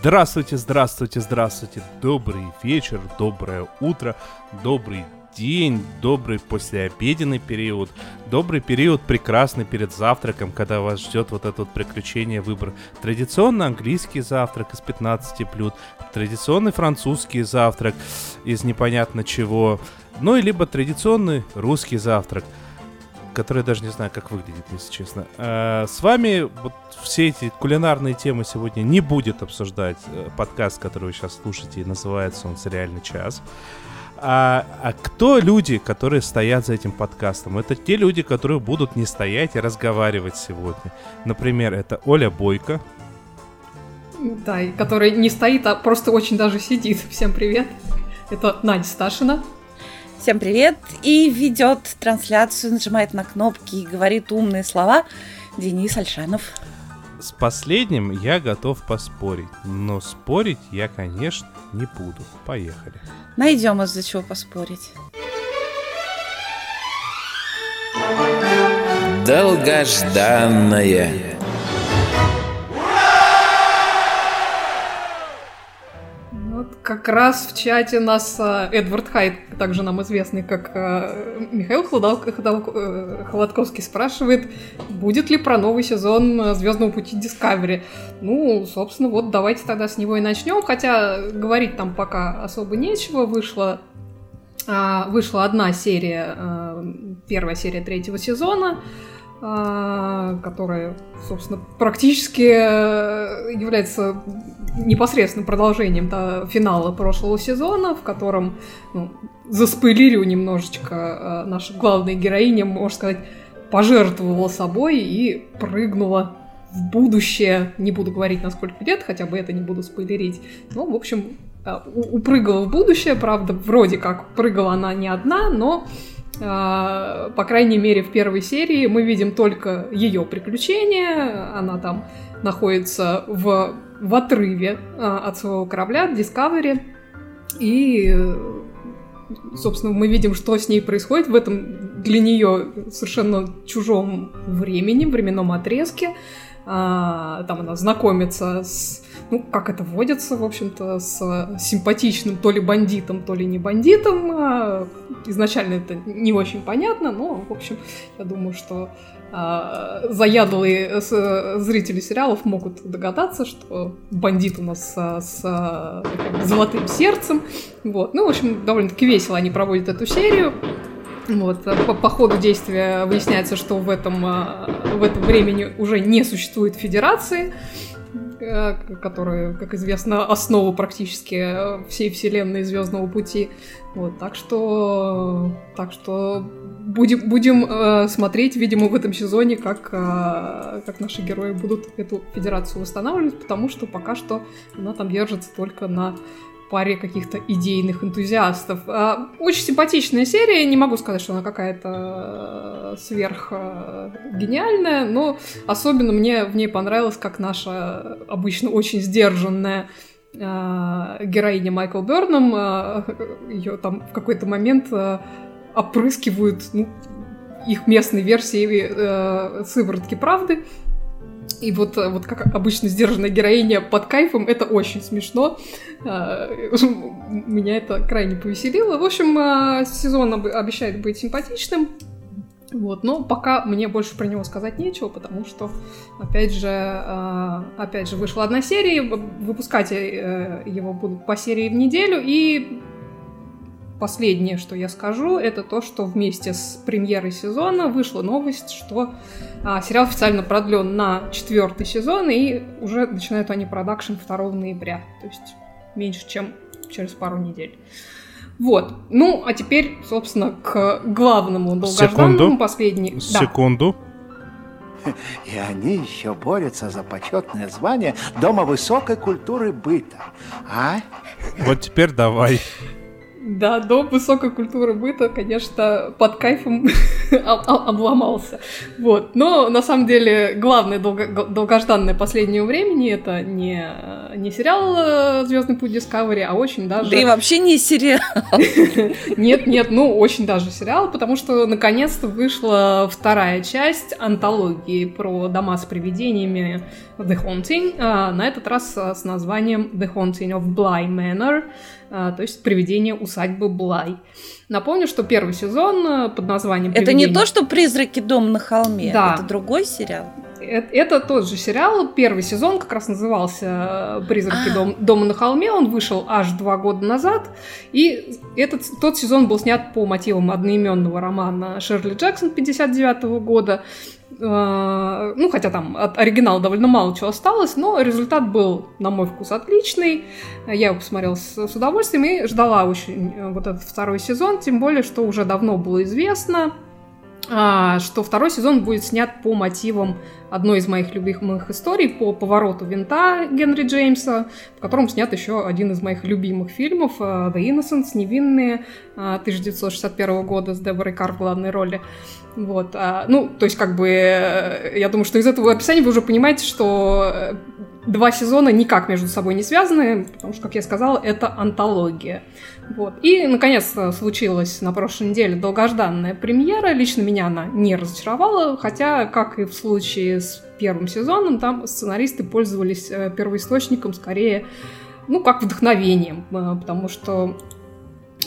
Здравствуйте, здравствуйте, здравствуйте. Добрый вечер, доброе утро, добрый день, добрый послеобеденный период, добрый период прекрасный перед завтраком, когда вас ждет вот это вот приключение, выбор. Традиционно английский завтрак из 15 блюд, традиционный французский завтрак из непонятно чего, ну и либо традиционный русский завтрак – который даже не знаю, как выглядит, если честно. А, с вами вот все эти кулинарные темы сегодня не будет обсуждать э, подкаст, который вы сейчас слушаете, и называется он «Сериальный час». А, а кто люди, которые стоят за этим подкастом? Это те люди, которые будут не стоять и разговаривать сегодня. Например, это Оля Бойко. Да, и который не стоит, а просто очень даже сидит. Всем привет. Это Надя Сташина. Всем привет! И ведет трансляцию, нажимает на кнопки и говорит умные слова Денис Альшанов. С последним я готов поспорить, но спорить я, конечно, не буду. Поехали. Найдем из-за чего поспорить. Долгожданное как раз в чате нас э, Эдвард Хайт, также нам известный как э, Михаил э, Холодковский, спрашивает, будет ли про новый сезон Звездного пути Discovery. Ну, собственно, вот давайте тогда с него и начнем. Хотя говорить там пока особо нечего. Вышла, вышла одна серия, первая серия третьего сезона. А, которая, собственно, практически э, является непосредственным продолжением да, финала прошлого сезона, в котором ну, заспойлерю немножечко э, наша главная героиня, можно сказать, пожертвовала собой и прыгнула в будущее. Не буду говорить, на сколько лет, хотя бы это не буду спойлерить. Ну, в общем, э, упрыгала в будущее, правда, вроде как прыгала она не одна, но по крайней мере, в первой серии мы видим только ее приключения. Она там находится в, в отрыве а, от своего корабля Discovery. И, собственно, мы видим, что с ней происходит в этом для нее совершенно чужом времени, временном отрезке. А, там она знакомится с, ну, как это вводится, в общем-то, с симпатичным то ли бандитом, то ли не бандитом. А, изначально это не очень понятно, но, в общем, я думаю, что а, заядлые зрители сериалов могут догадаться, что бандит у нас с, с золотым сердцем. Вот. Ну, в общем, довольно-таки весело они проводят эту серию. Вот, э, по, по ходу действия выясняется, что в этом, э, в этом времени уже не существует федерации, э, которая, как известно, основа практически всей вселенной Звездного пути. Вот, так что, так что будем, будем э, смотреть, видимо, в этом сезоне, как, э, как наши герои будут эту федерацию восстанавливать, потому что пока что она там держится только на паре каких-то идейных энтузиастов. А, очень симпатичная серия, не могу сказать, что она какая-то э, сверх э, гениальная, но особенно мне в ней понравилось, как наша обычно очень сдержанная э, героиня Майкл Берном, ее там в какой-то момент опрыскивают ну, их местной версией сыворотки правды, и вот, э, вот как обычно сдержанная героиня под кайфом, это очень смешно. А, меня это крайне повеселило. В общем, а, сезон обещает быть симпатичным. Вот, но пока мне больше про него сказать нечего, потому что, опять же, опять же, вышла одна серия, выпускать э, его будут по серии в неделю, и последнее, что я скажу, это то, что вместе с премьерой сезона вышла новость, что а, сериал официально продлен на четвертый сезон, и уже начинают они продакшн 2 ноября, то есть меньше, чем через пару недель. Вот. Ну, а теперь, собственно, к главному долгожданному Секунду. последний. Секунду. Да. И они еще борются за почетное звание Дома высокой культуры быта. А? Вот теперь давай. Да, до высокой культуры быта, конечно, под кайфом обломался. Вот. Но на самом деле главное долго, долгожданное последнего времени это не, не сериал э, Звездный путь Discovery, а очень даже. Да и вообще не сериал. Нет, нет, ну очень даже сериал, потому что наконец-то вышла вторая часть антологии про дома с привидениями The Haunting, а, на этот раз с названием The Haunting of Bly Manor. А, то есть «Привидение усадьбы Блай». Напомню, что первый сезон э, под названием Это не то, что «Призраки дом на холме», да. это другой сериал? Это, тот же сериал. Первый сезон как раз назывался «Призраки а. дом, дома на холме». Он вышел аж два года назад. И этот, тот сезон был снят по мотивам одноименного романа Шерли Джексон 59 года. Э, ну, хотя там от оригинала довольно мало чего осталось, но результат был, на мой вкус, отличный. Я его посмотрела с, с удовольствием и ждала очень э, вот этот второй сезон, тем более, что уже давно было известно, а, что второй сезон будет снят по мотивам одной из моих любимых историй, по повороту винта Генри Джеймса, в котором снят еще один из моих любимых фильмов э, The Innocents, Невинные, 1961 года с Деборой Кар в главной роли. Вот, а, ну, то есть, как бы, э, я думаю, что из этого описания вы уже понимаете, что э, два сезона никак между собой не связаны, потому что, как я сказала, это антология. Вот. И, наконец, случилась на прошлой неделе долгожданная премьера. Лично меня она не разочаровала, хотя, как и в случае с первым сезоном, там сценаристы пользовались э, первоисточником скорее, ну, как вдохновением, потому что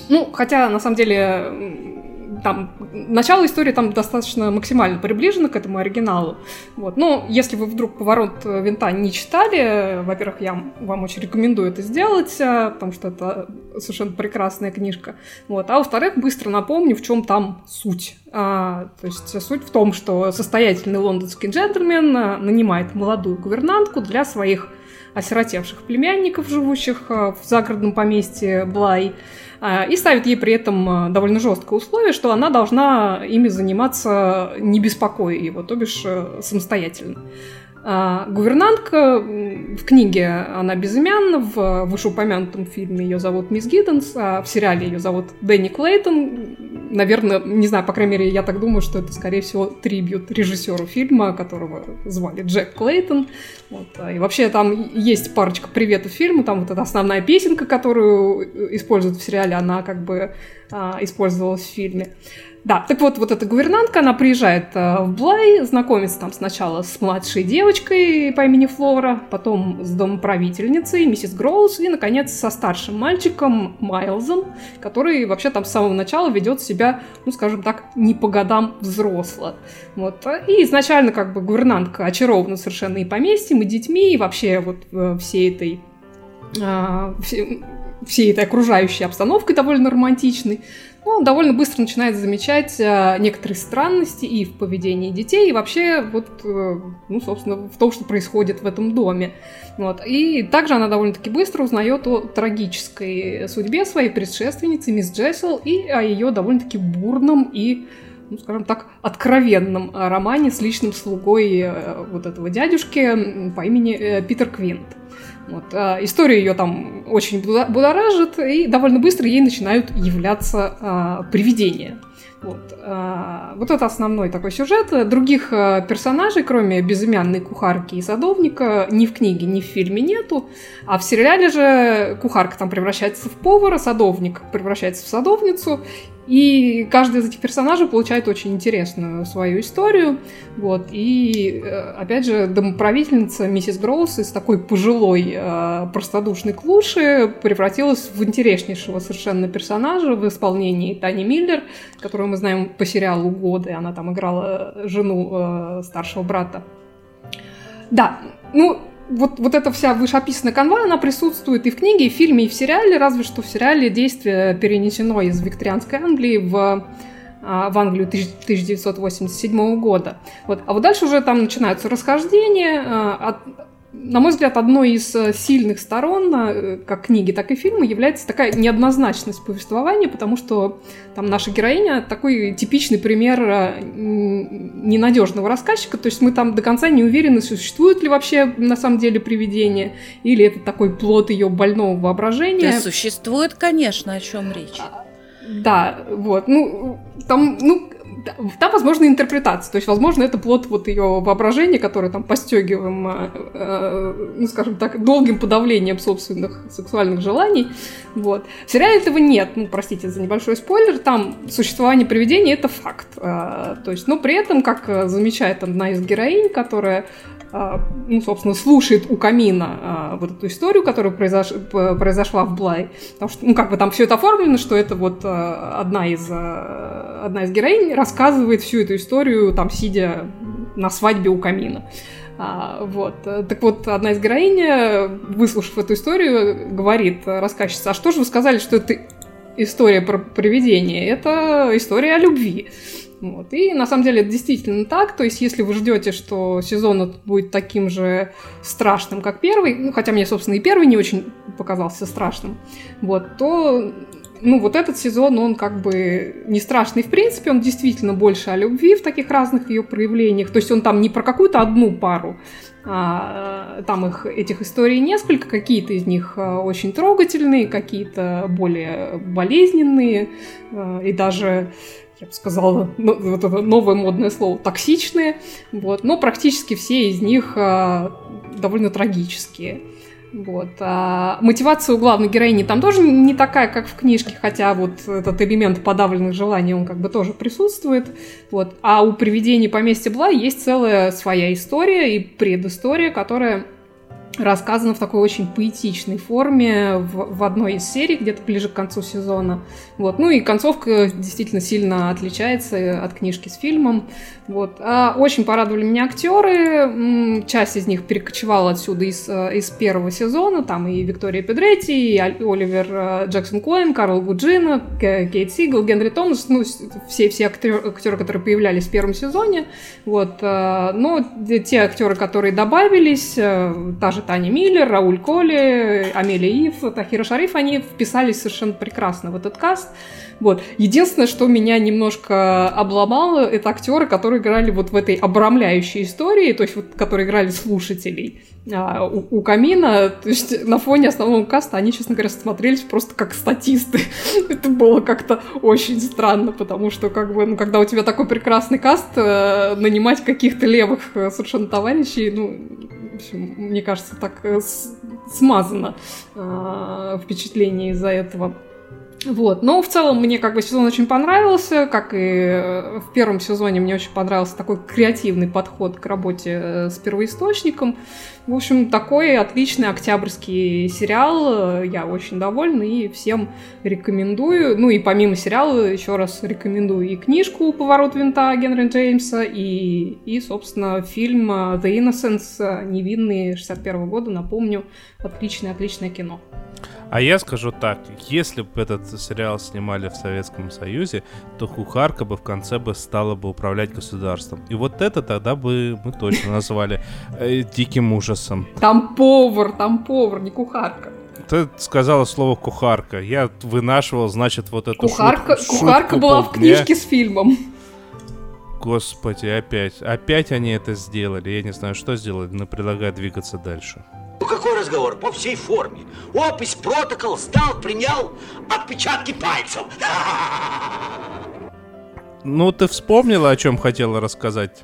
ну, хотя, на самом деле, там начало истории там достаточно максимально приближено к этому оригиналу. Вот. Но если вы вдруг «Поворот винта» не читали, во-первых, я вам очень рекомендую это сделать, э, потому что это совершенно прекрасная книжка. Вот. А во-вторых, быстро напомню, в чем там суть. А, то есть суть в том, что состоятельный лондонский джентльмен э, нанимает молодую гувернантку для своих осиротевших племянников, живущих э, в загородном поместье Блай, и ставит ей при этом а, довольно жесткое условие, что она должна ими заниматься не беспокоя его, то бишь э, самостоятельно. А, гувернантка в книге она безымянна, в вышеупомянутом фильме ее зовут Мисс Гидденс, а в сериале ее зовут Дэнни Клейтон. Наверное, не знаю, по крайней мере, я так думаю, что это, скорее всего, трибют режиссеру фильма, которого звали Джек Клейтон. Вот. И вообще там есть парочка приветов фильму, там вот эта основная песенка, которую используют в сериале, она как бы а, использовалась в фильме. Да, так вот, вот эта гувернантка, она приезжает э, в Блай, знакомится там сначала с младшей девочкой по имени Флора, потом с домоправительницей, миссис Гроуз, и, наконец, со старшим мальчиком Майлзом, который вообще там с самого начала ведет себя, ну, скажем так, не по годам взросло. Вот. И изначально как бы гувернантка очарована совершенно и поместьем, и детьми, и вообще вот э, всей этой э, всей этой окружающей обстановкой довольно романтичной он довольно быстро начинает замечать э, некоторые странности и в поведении детей, и вообще вот, э, ну, собственно, в том, что происходит в этом доме. Вот. И также она довольно-таки быстро узнает о трагической судьбе своей предшественницы, мисс Джессел, и о ее довольно-таки бурном и ну, скажем так, откровенном романе с личным слугой э, вот этого дядюшки по имени э, Питер Квинт. Вот. А, история ее там очень будоражит, и довольно быстро ей начинают являться а, привидения. Вот. А, вот это основной такой сюжет. Других а, персонажей, кроме безымянной кухарки и садовника, ни в книге, ни в фильме нету. А в сериале же кухарка там превращается в повара, садовник превращается в садовницу, и каждый из этих персонажей получает очень интересную свою историю. Вот. И, э, опять же, домоправительница миссис Гроус из такой пожилой э, простодушной клуши превратилась в интереснейшего совершенно персонажа в исполнении Тани Миллер, которую мы знаем по сериалу «Годы». Она там играла жену э, старшего брата. Да, ну, вот, вот эта вся вышеописанная канва, она присутствует и в книге, и в фильме, и в сериале, разве что в сериале действие перенесено из викторианской Англии в а, в Англию 1987 года. Вот. А вот дальше уже там начинаются расхождения. А, на мой взгляд, одной из э, сильных сторон, э, как книги, так и фильма, является такая неоднозначность повествования, потому что там наша героиня такой типичный пример э, ненадежного рассказчика, то есть мы там до конца не уверены, существует ли вообще на самом деле привидение, или это такой плод ее больного воображения. Да, существует, конечно, о чем речь. Да, вот, ну, там, ну, там, возможно, интерпретация. То есть, возможно, это плод вот ее воображения, которое там постегиваем, э, э, ну, скажем так, долгим подавлением собственных сексуальных желаний. Вот. В сериале этого нет. Ну, простите за небольшой спойлер. Там существование привидения — это факт. Э, то есть, но при этом, как замечает одна из героинь, которая а, ну, собственно, слушает у камина а, вот эту историю, которая произош... произошла в Блай. Потому что, ну, как бы там все это оформлено, что это вот а, одна из, одна из героинь рассказывает всю эту историю, там, сидя на свадьбе у камина. А, вот. Так вот, одна из героинь, выслушав эту историю, говорит рассказчица, а что же вы сказали, что это история про привидение? Это история о любви. Вот. И на самом деле это действительно так. То есть, если вы ждете, что сезон будет таким же страшным, как первый, ну, хотя мне, собственно, и первый не очень показался страшным, вот, то ну, вот этот сезон, он как бы не страшный в принципе, он действительно больше о любви в таких разных ее проявлениях. То есть он там не про какую-то одну пару, а, там их, этих историй несколько, какие-то из них а, очень трогательные, какие-то более болезненные, а, и даже я бы сказала, ну, вот это новое модное слово, токсичные, вот, но практически все из них а, довольно трагические. Вот. А мотивация у главной героини там тоже не такая, как в книжке, хотя вот этот элемент подавленных желаний, он как бы тоже присутствует. Вот. А у привидений поместья Бла есть целая своя история и предыстория, которая рассказано в такой очень поэтичной форме в, в одной из серий, где-то ближе к концу сезона. Вот. Ну и концовка действительно сильно отличается от книжки с фильмом. Вот. А очень порадовали меня актеры. Часть из них перекочевала отсюда из, э, из первого сезона. Там и Виктория Педретти, и Оливер э, Джексон Коэн, Карл Гуджина, Кейт Сигл, Генри Томас. Ну, все, все актеры, актеры, которые появлялись в первом сезоне. Вот. Э, но те актеры, которые добавились, та же Таня Миллер, Рауль Коли, Амелия Ив, Тахира Шариф, они вписались совершенно прекрасно в этот каст. Вот. Единственное, что меня немножко обломало, это актеры, которые играли вот в этой обрамляющей истории, то есть вот, которые играли слушателей а, у, у камина, то есть на фоне основного каста они, честно говоря, смотрелись просто как статисты. это было как-то очень странно, потому что как бы, ну, когда у тебя такой прекрасный каст, э, нанимать каких-то левых э, совершенно товарищей, ну, общем, мне кажется, так э, смазано э, впечатление из-за этого. Вот. Но в целом мне как бы сезон очень понравился, как и э, в первом сезоне мне очень понравился такой креативный подход к работе э, с первоисточником. В общем, такой отличный октябрьский сериал, я очень довольна и всем рекомендую. Ну и помимо сериала еще раз рекомендую и книжку «Поворот винта» Генри Джеймса, и, и собственно, фильм «The Innocence» «Невинный» 61 года, напомню, отличное-отличное кино. А я скажу так, если бы этот сериал снимали в Советском Союзе, то кухарка бы в конце бы стала бы управлять государством. И вот это тогда бы мы точно назвали э, диким ужасом. Там повар, там повар, не кухарка. Ты сказала слово кухарка. Я вынашивал, значит, вот эту кухарка, шутку, Кухарка была в книжке с фильмом. Господи, опять. Опять они это сделали. Я не знаю, что сделали, но предлагаю двигаться дальше. Ну какой разговор? По всей форме. Опись, протокол, сдал, принял, отпечатки пальцев. Ну, ты вспомнила, о чем хотела рассказать?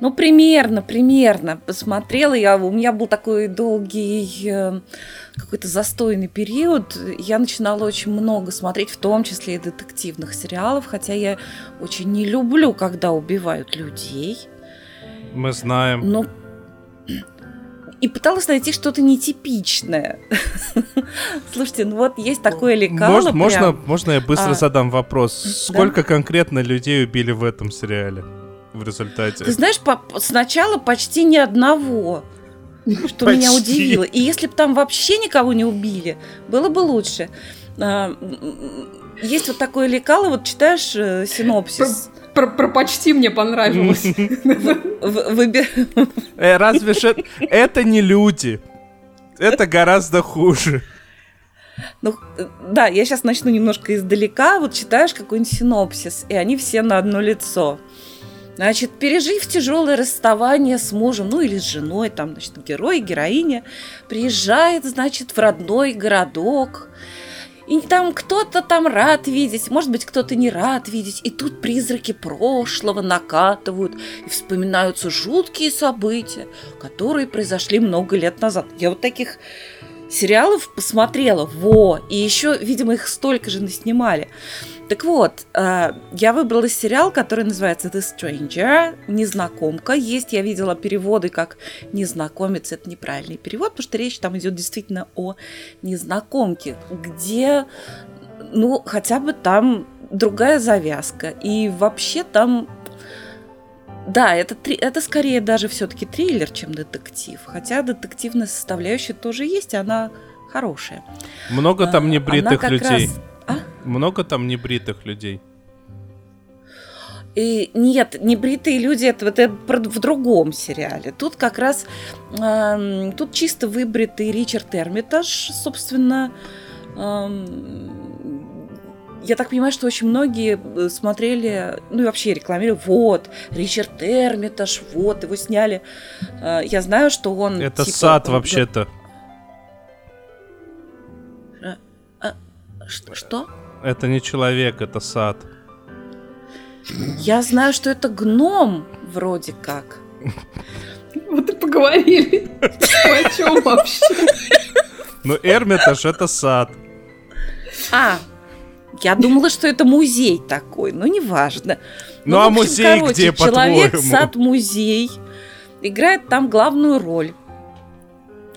Ну, примерно, примерно. Посмотрела я, у меня был такой долгий э, какой-то застойный период. Я начинала очень много смотреть, в том числе и детективных сериалов, хотя я очень не люблю, когда убивают людей. Мы знаем. Но и пыталась найти что-то нетипичное. Слушайте, ну вот есть такое лекало. Можно, можно, можно я быстро а, задам вопрос? Сколько да? конкретно людей убили в этом сериале в результате? Ты знаешь, по сначала почти ни одного. Что почти. меня удивило. И если бы там вообще никого не убили, было бы лучше. А, есть вот такое лекало, вот читаешь э, синопсис. Про, про почти мне понравилось. Э, разве же это не люди? Это гораздо хуже. Ну, да, я сейчас начну немножко издалека. Вот читаешь какой-нибудь синопсис, и они все на одно лицо. Значит, пережив тяжелое расставание с мужем, ну или с женой, там, значит, герой, героиня, приезжает, значит, в родной городок, и там кто-то там рад видеть, может быть, кто-то не рад видеть. И тут призраки прошлого накатывают, и вспоминаются жуткие события, которые произошли много лет назад. Я вот таких сериалов посмотрела, во, и еще, видимо, их столько же наснимали. Так вот, э, я выбрала сериал, который называется The Stranger, незнакомка. Есть, я видела переводы как незнакомец, это неправильный перевод, потому что речь там идет действительно о незнакомке, где, ну, хотя бы там другая завязка. И вообще там да, это, это скорее даже все-таки триллер, чем детектив. Хотя детективная составляющая тоже есть, она хорошая. Много там а, небритых людей. Раз... А? Много там небритых людей. И нет, небритые люди это, это в другом сериале. Тут как раз э, тут чисто выбритый Ричард Эрмитаж, собственно. Э, я так понимаю, что очень многие э, смотрели, ну и вообще рекламировали, вот, Ричард Эрмитаж, вот, его сняли. Э, я знаю, что он... Это типа, сад вообще-то. Что? Это не человек, это сад. Я знаю, что это гном, вроде как. Вот и поговорили. О чем вообще? Ну, Эрмитаж это сад. А, я думала, что это музей такой, но неважно. Ну, ну а общем, музей короче, где, Человек, сад, музей. Играет там главную роль.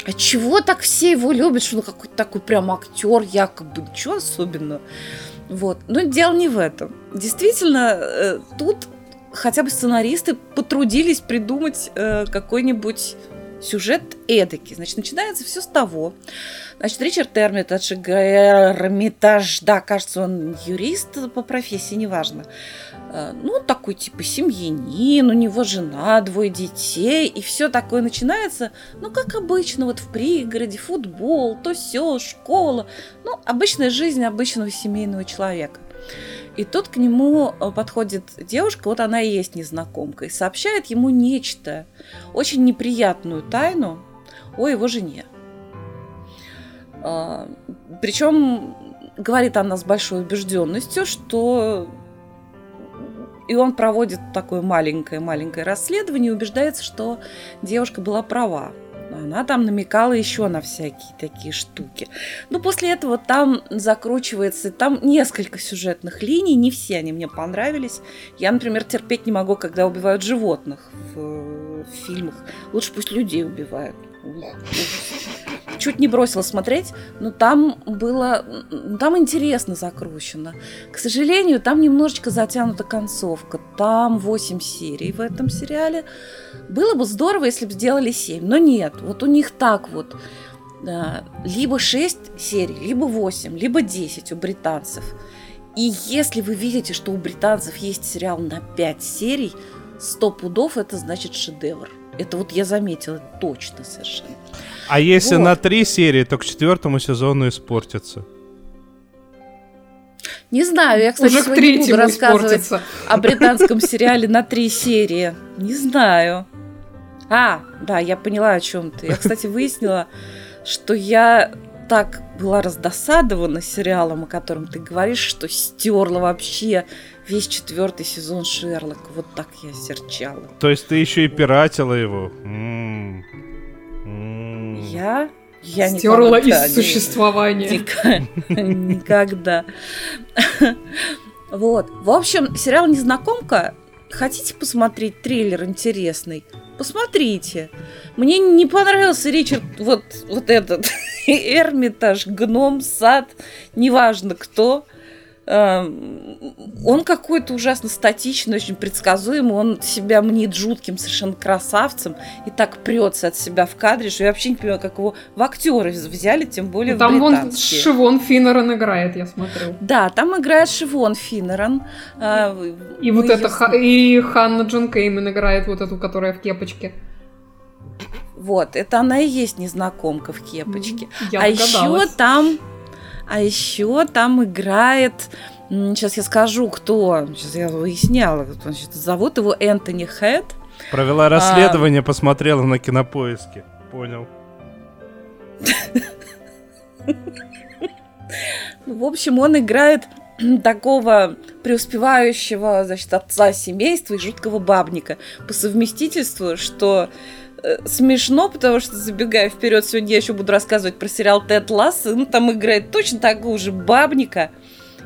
А чего так все его любят, что он какой-то такой прям актер, якобы, ничего особенного. Вот. Но дело не в этом. Действительно, э, тут хотя бы сценаристы потрудились придумать э, какой-нибудь сюжет эдакий. Значит, начинается все с того. Значит, Ричард Эрмитаж, Эрмитаж, да, кажется, он юрист по профессии, неважно. Э, ну, такой типа семьянин, у него жена, двое детей, и все такое начинается, ну, как обычно, вот в пригороде, футбол, то все, школа. Ну, обычная жизнь обычного семейного человека. И тут к нему э, подходит девушка, вот она и есть незнакомка, и сообщает ему нечто, очень неприятную тайну о его жене. А, Причем говорит она с большой убежденностью, что и он проводит такое маленькое-маленькое расследование и убеждается, что девушка была права. Она там намекала еще на всякие такие штуки. Но после этого там закручивается, там несколько сюжетных линий, не все они мне понравились. Я, например, терпеть не могу, когда убивают животных в, в фильмах. Лучше пусть людей убивают. Чуть не бросила смотреть, но там было, там интересно закручено. К сожалению, там немножечко затянута концовка. Там 8 серий в этом сериале. Было бы здорово, если бы сделали 7, но нет. Вот у них так вот. Либо 6 серий, либо 8, либо 10 у британцев. И если вы видите, что у британцев есть сериал на 5 серий, 100 пудов это значит шедевр. Это вот я заметила точно совершенно. А если вот. на три серии, то к четвертому сезону испортится. Не знаю, я, кстати, Уже сегодня буду рассказывать испортится. о британском сериале на три серии. Не знаю. А, да, я поняла о чем ты. Я, кстати, выяснила, что я так была раздосадована сериалом, о котором ты говоришь, что стерла вообще весь четвертый сезон Шерлока. Вот так я серчала. То есть ты еще и пиратила его? Я? Я Стерла из существования. Никогда. Вот. В общем, сериал «Незнакомка» Хотите посмотреть трейлер интересный? Посмотрите. Мне не понравился Ричард, вот, вот этот, Эрмитаж, гном, сад, неважно кто. Э, он какой-то ужасно статичный, очень предсказуемый, он себя мнит жутким совершенно красавцем и так прется от себя в кадре, что я вообще не понимаю, как его в актеры взяли, тем более Там в вон Шивон Финнерон играет, я смотрю. Да, там играет Шивон Финнерон. Э, и вот это, и Ханна Джон Кеймен играет вот эту, которая в кепочке. Вот, это она и есть незнакомка в кепочке. Я а еще там, а еще там играет, сейчас я скажу, кто, сейчас я выясняла, значит, зовут его Энтони Хэт. Провела расследование, а... посмотрела на кинопоиске, понял. В общем, он играет такого преуспевающего, значит, отца семейства и жуткого бабника по совместительству, что смешно, потому что, забегая вперед, сегодня я еще буду рассказывать про сериал Тед Ласс. Ну, там играет точно такого же бабника.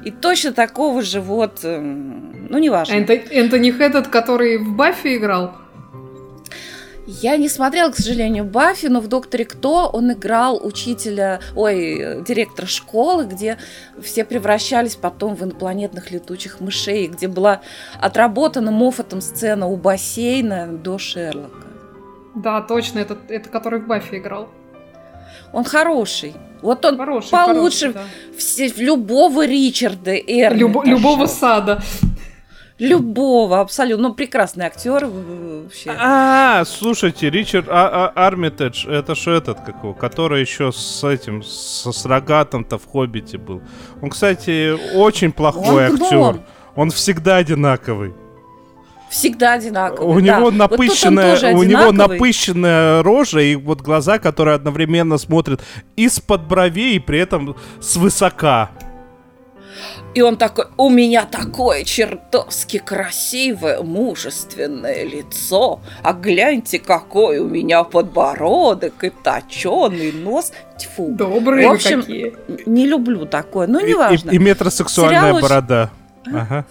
И точно такого же вот, э, ну, неважно. Энто, Энтони Хэттед, который в Баффи играл? Я не смотрела, к сожалению, Баффи, но в «Докторе Кто» он играл учителя, ой, директора школы, где все превращались потом в инопланетных летучих мышей, где была отработана Моффатом сцена у бассейна до Шерлока. Да, точно, это, это который в Баффи играл. Он хороший. Вот он хороший, получше хороший, да. все, любого Ричарда Эрмита. Любо, любого сада. Любого, абсолютно. Ну, прекрасный актер вообще. А, слушайте, Ричард а а Армитедж, это что этот какого, который еще с этим, с, с рогатом-то в Хоббите был. Он, кстати, очень плохой он актер. Он всегда одинаковый. Всегда одинаковый. У да. него напыщенная, вот у него напыщенная рожа и вот глаза, которые одновременно смотрят из-под бровей и при этом свысока. И он такой, у меня такое чертовски красивое, мужественное лицо. А гляньте, какой у меня подбородок и точеный нос. Тьфу. Добрые В общем, какие. не люблю такое, но неважно. И, и, и метросексуальная Сериал борода. Очень... Ага.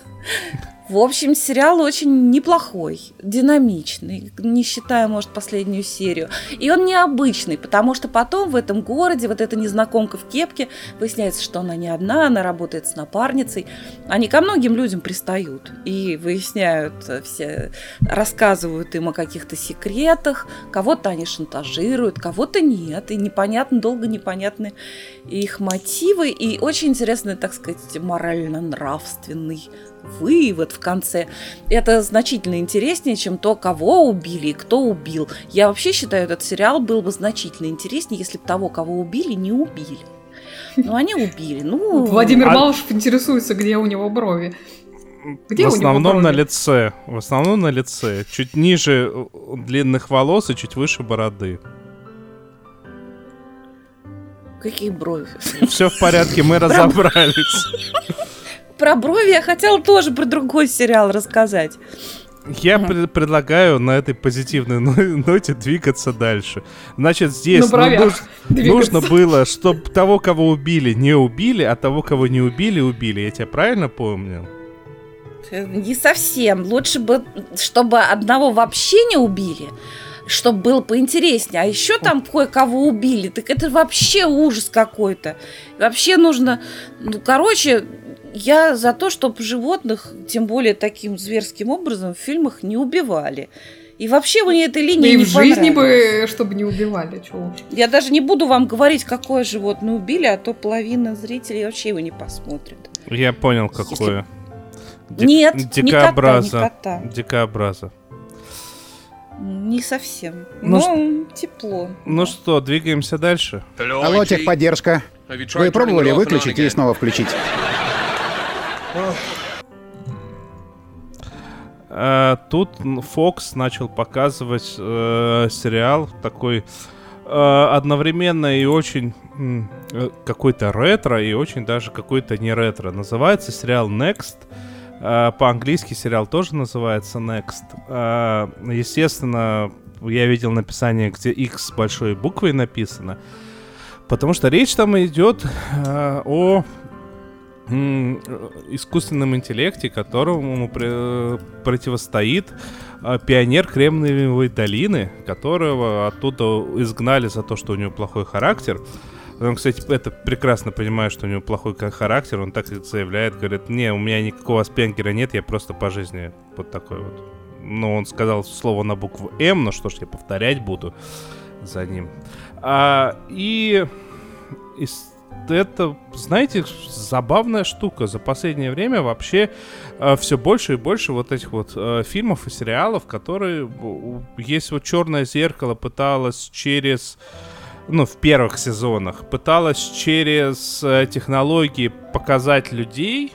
В общем, сериал очень неплохой, динамичный, не считая, может, последнюю серию. И он необычный, потому что потом в этом городе вот эта незнакомка в кепке, выясняется, что она не одна, она работает с напарницей. Они ко многим людям пристают и выясняют все, рассказывают им о каких-то секретах, кого-то они шантажируют, кого-то нет, и непонятно, долго непонятны их мотивы, и очень интересный, так сказать, морально-нравственный вывод в конце. Это значительно интереснее, чем то, кого убили и кто убил. Я вообще считаю, этот сериал был бы значительно интереснее, если бы того, кого убили, не убили. Ну, они убили. Ну, Владимир а... Малышев интересуется, где у него брови. Где в основном на лице. В основном на лице. Чуть ниже э, длинных волос и чуть выше бороды. Какие брови? Все в порядке, мы разобрались про брови я хотела тоже про другой сериал рассказать. Я пред предлагаю на этой позитивной ноте двигаться дальше. Значит, здесь ну, нуж нужно было, чтобы того, кого убили, не убили, а того, кого не убили, убили. Я тебя правильно помнил? Не совсем. Лучше бы, чтобы одного вообще не убили, чтобы было поинтереснее. А еще там кое-кого убили. Так это вообще ужас какой-то. Вообще нужно... Ну, короче, я за то, чтобы животных, тем более таким зверским образом, в фильмах не убивали. И вообще мне этой линии и не в жизни бы, чтобы не убивали. Чего? Я даже не буду вам говорить, какое животное убили, а то половина зрителей вообще его не посмотрит. Я понял, какое. Если... Ди- Нет, дикобраза. Не кота, не кота. Дикобраза. Не совсем. Ну, Но тепло. Ну да. что, двигаемся дальше? Алло, техподдержка. Вы пробовали выключить и снова включить? Э, тут Fox начал показывать э, сериал такой э, одновременно и очень э, какой-то ретро и очень даже какой-то не ретро. Называется сериал Next. Э, по-английски сериал тоже называется Next. Э, естественно, я видел написание, где X большой буквой написано. Потому что речь там идет э, о искусственном интеллекте, которому пр противостоит э, пионер Кремниевой долины, которого оттуда изгнали за то, что у него плохой характер. Он, кстати, это прекрасно понимает, что у него плохой характер, он так заявляет, говорит, не, у меня никакого спенгера нет, я просто по жизни вот такой вот. Ну, он сказал слово на букву М, но что ж, я повторять буду за ним. А, и из это, знаете, забавная штука. За последнее время вообще э, все больше и больше вот этих вот э, фильмов и сериалов, которые есть вот Черное зеркало пыталось через ну, в первых сезонах, пыталась через э, технологии показать людей,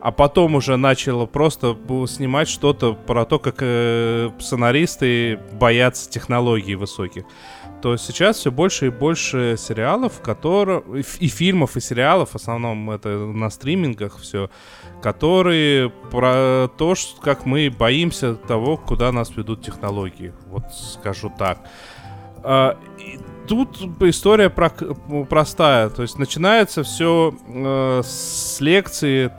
а потом уже начала просто снимать что-то про то, как э, сценаристы боятся технологий высоких то сейчас все больше и больше сериалов, которые и фильмов, и сериалов, в основном это на стримингах все, которые про то, что, как мы боимся того, куда нас ведут технологии. Вот скажу так. А, и тут история про, простая. То есть начинается все э, с лекции,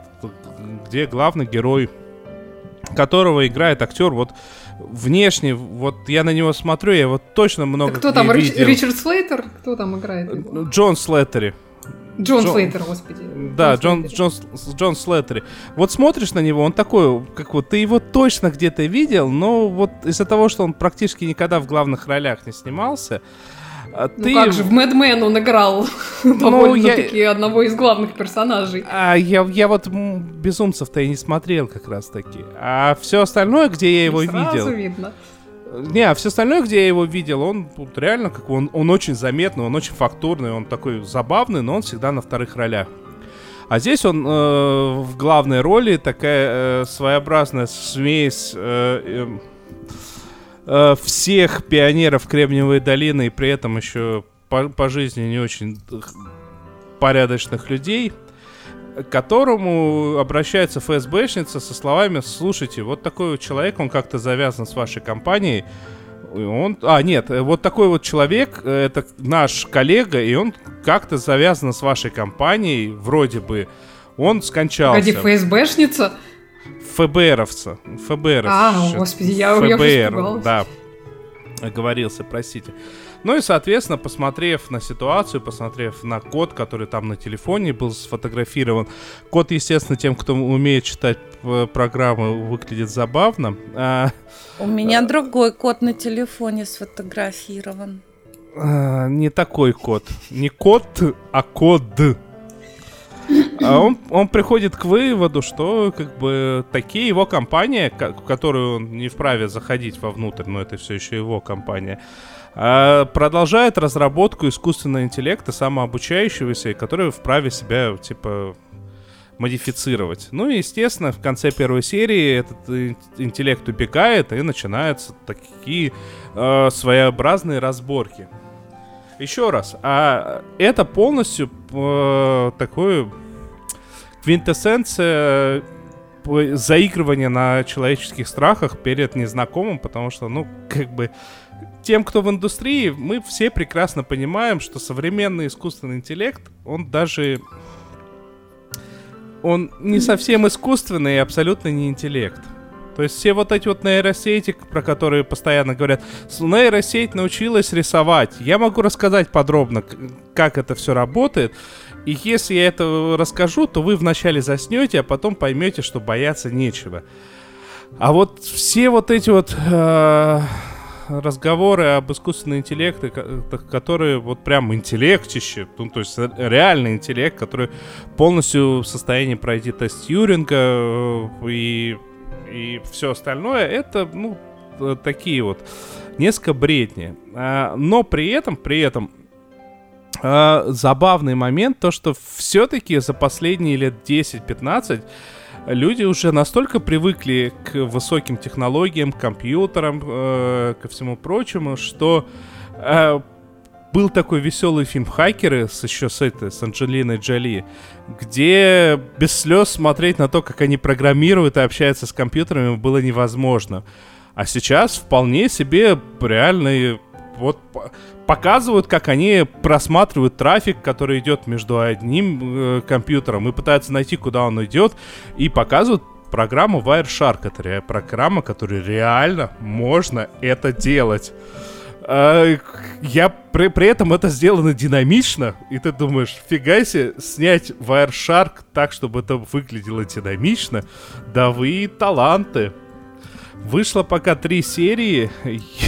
где главный герой, которого играет актер, вот внешне, вот я на него смотрю, я вот точно много Кто там, Рич, Ричард Слейтер? Кто там играет? Джон Слеттери. Джон, Джон Слейтер, господи. Да, Джон, Джон, Джон, Джон Слеттери. Вот смотришь на него, он такой, как вот, ты его точно где-то видел, но вот из-за того, что он практически никогда в главных ролях не снимался, а ну ты... как же, в Мэдмен он играл ну, довольно-таки я... одного из главных персонажей. А я, я вот «Безумцев»-то и не смотрел как раз-таки. А все остальное, где я его Сразу видел... видно. Не, а все остальное, где я его видел, он вот, реально как он, он очень заметный, он очень фактурный, он такой забавный, но он всегда на вторых ролях. А здесь он э, в главной роли такая э, своеобразная смесь э, э, э, всех пионеров Кремниевой долины и при этом еще по, по жизни не очень порядочных людей, к которому обращается ФСБшница со словами «Слушайте, вот такой вот человек, он как-то завязан с вашей компанией, он, а, нет, вот такой вот человек, это наш коллега, и он как-то завязан с вашей компанией, вроде бы, он скончался. Погоди, ФСБшница? ФБРовца. ФБР. А, господи, я, ФБР, я да. Оговорился, простите. Ну и, соответственно, посмотрев на ситуацию, посмотрев на код, который там на телефоне был сфотографирован, код, естественно, тем, кто умеет читать э, программы, выглядит забавно. А, У меня а, другой код на телефоне сфотографирован. А, не такой код. Не код, а код. А он, он приходит к выводу, что как бы такие его компания, в которую он не вправе заходить вовнутрь, но это все еще его компания, а, продолжает разработку искусственного интеллекта, самообучающегося, который вправе себя, типа, модифицировать. Ну и, естественно, в конце первой серии этот интеллект убегает, и начинаются такие э, своеобразные разборки. Еще раз, а это полностью такое квинтэссенция э, заигрывания на человеческих страхах перед незнакомым, потому что, ну, как бы тем, кто в индустрии, мы все прекрасно понимаем, что современный искусственный интеллект, он даже... Он не совсем искусственный и абсолютно не интеллект. То есть все вот эти вот нейросети, про которые постоянно говорят, нейросеть научилась рисовать. Я могу рассказать подробно, как это все работает. И если я это расскажу, то вы вначале заснете, а потом поймете, что бояться нечего. А вот все вот эти вот э, разговоры об искусственном интеллекте, которые вот прям интеллектище, ну, то есть реальный интеллект, который полностью в состоянии пройти тест Тьюринга э, и и все остальное, это, ну, такие вот несколько бредни. А, но при этом, при этом, а, забавный момент, то, что все-таки за последние лет 10-15 люди уже настолько привыкли к высоким технологиям, компьютерам, э, ко всему прочему, что э, был такой веселый фильм «Хакеры» с еще с этой, с Анджелиной Джоли, где без слез смотреть на то, как они программируют и общаются с компьютерами, было невозможно. А сейчас вполне себе реальные вот показывают, как они просматривают трафик, который идет между одним э, компьютером и пытаются найти, куда он идет, и показывают программу Wireshark. Это программа, которой реально можно это делать. А, я при, при этом это сделано динамично, и ты думаешь, фига себе, снять Wireshark так, чтобы это выглядело динамично, да вы таланты. Вышло пока три серии,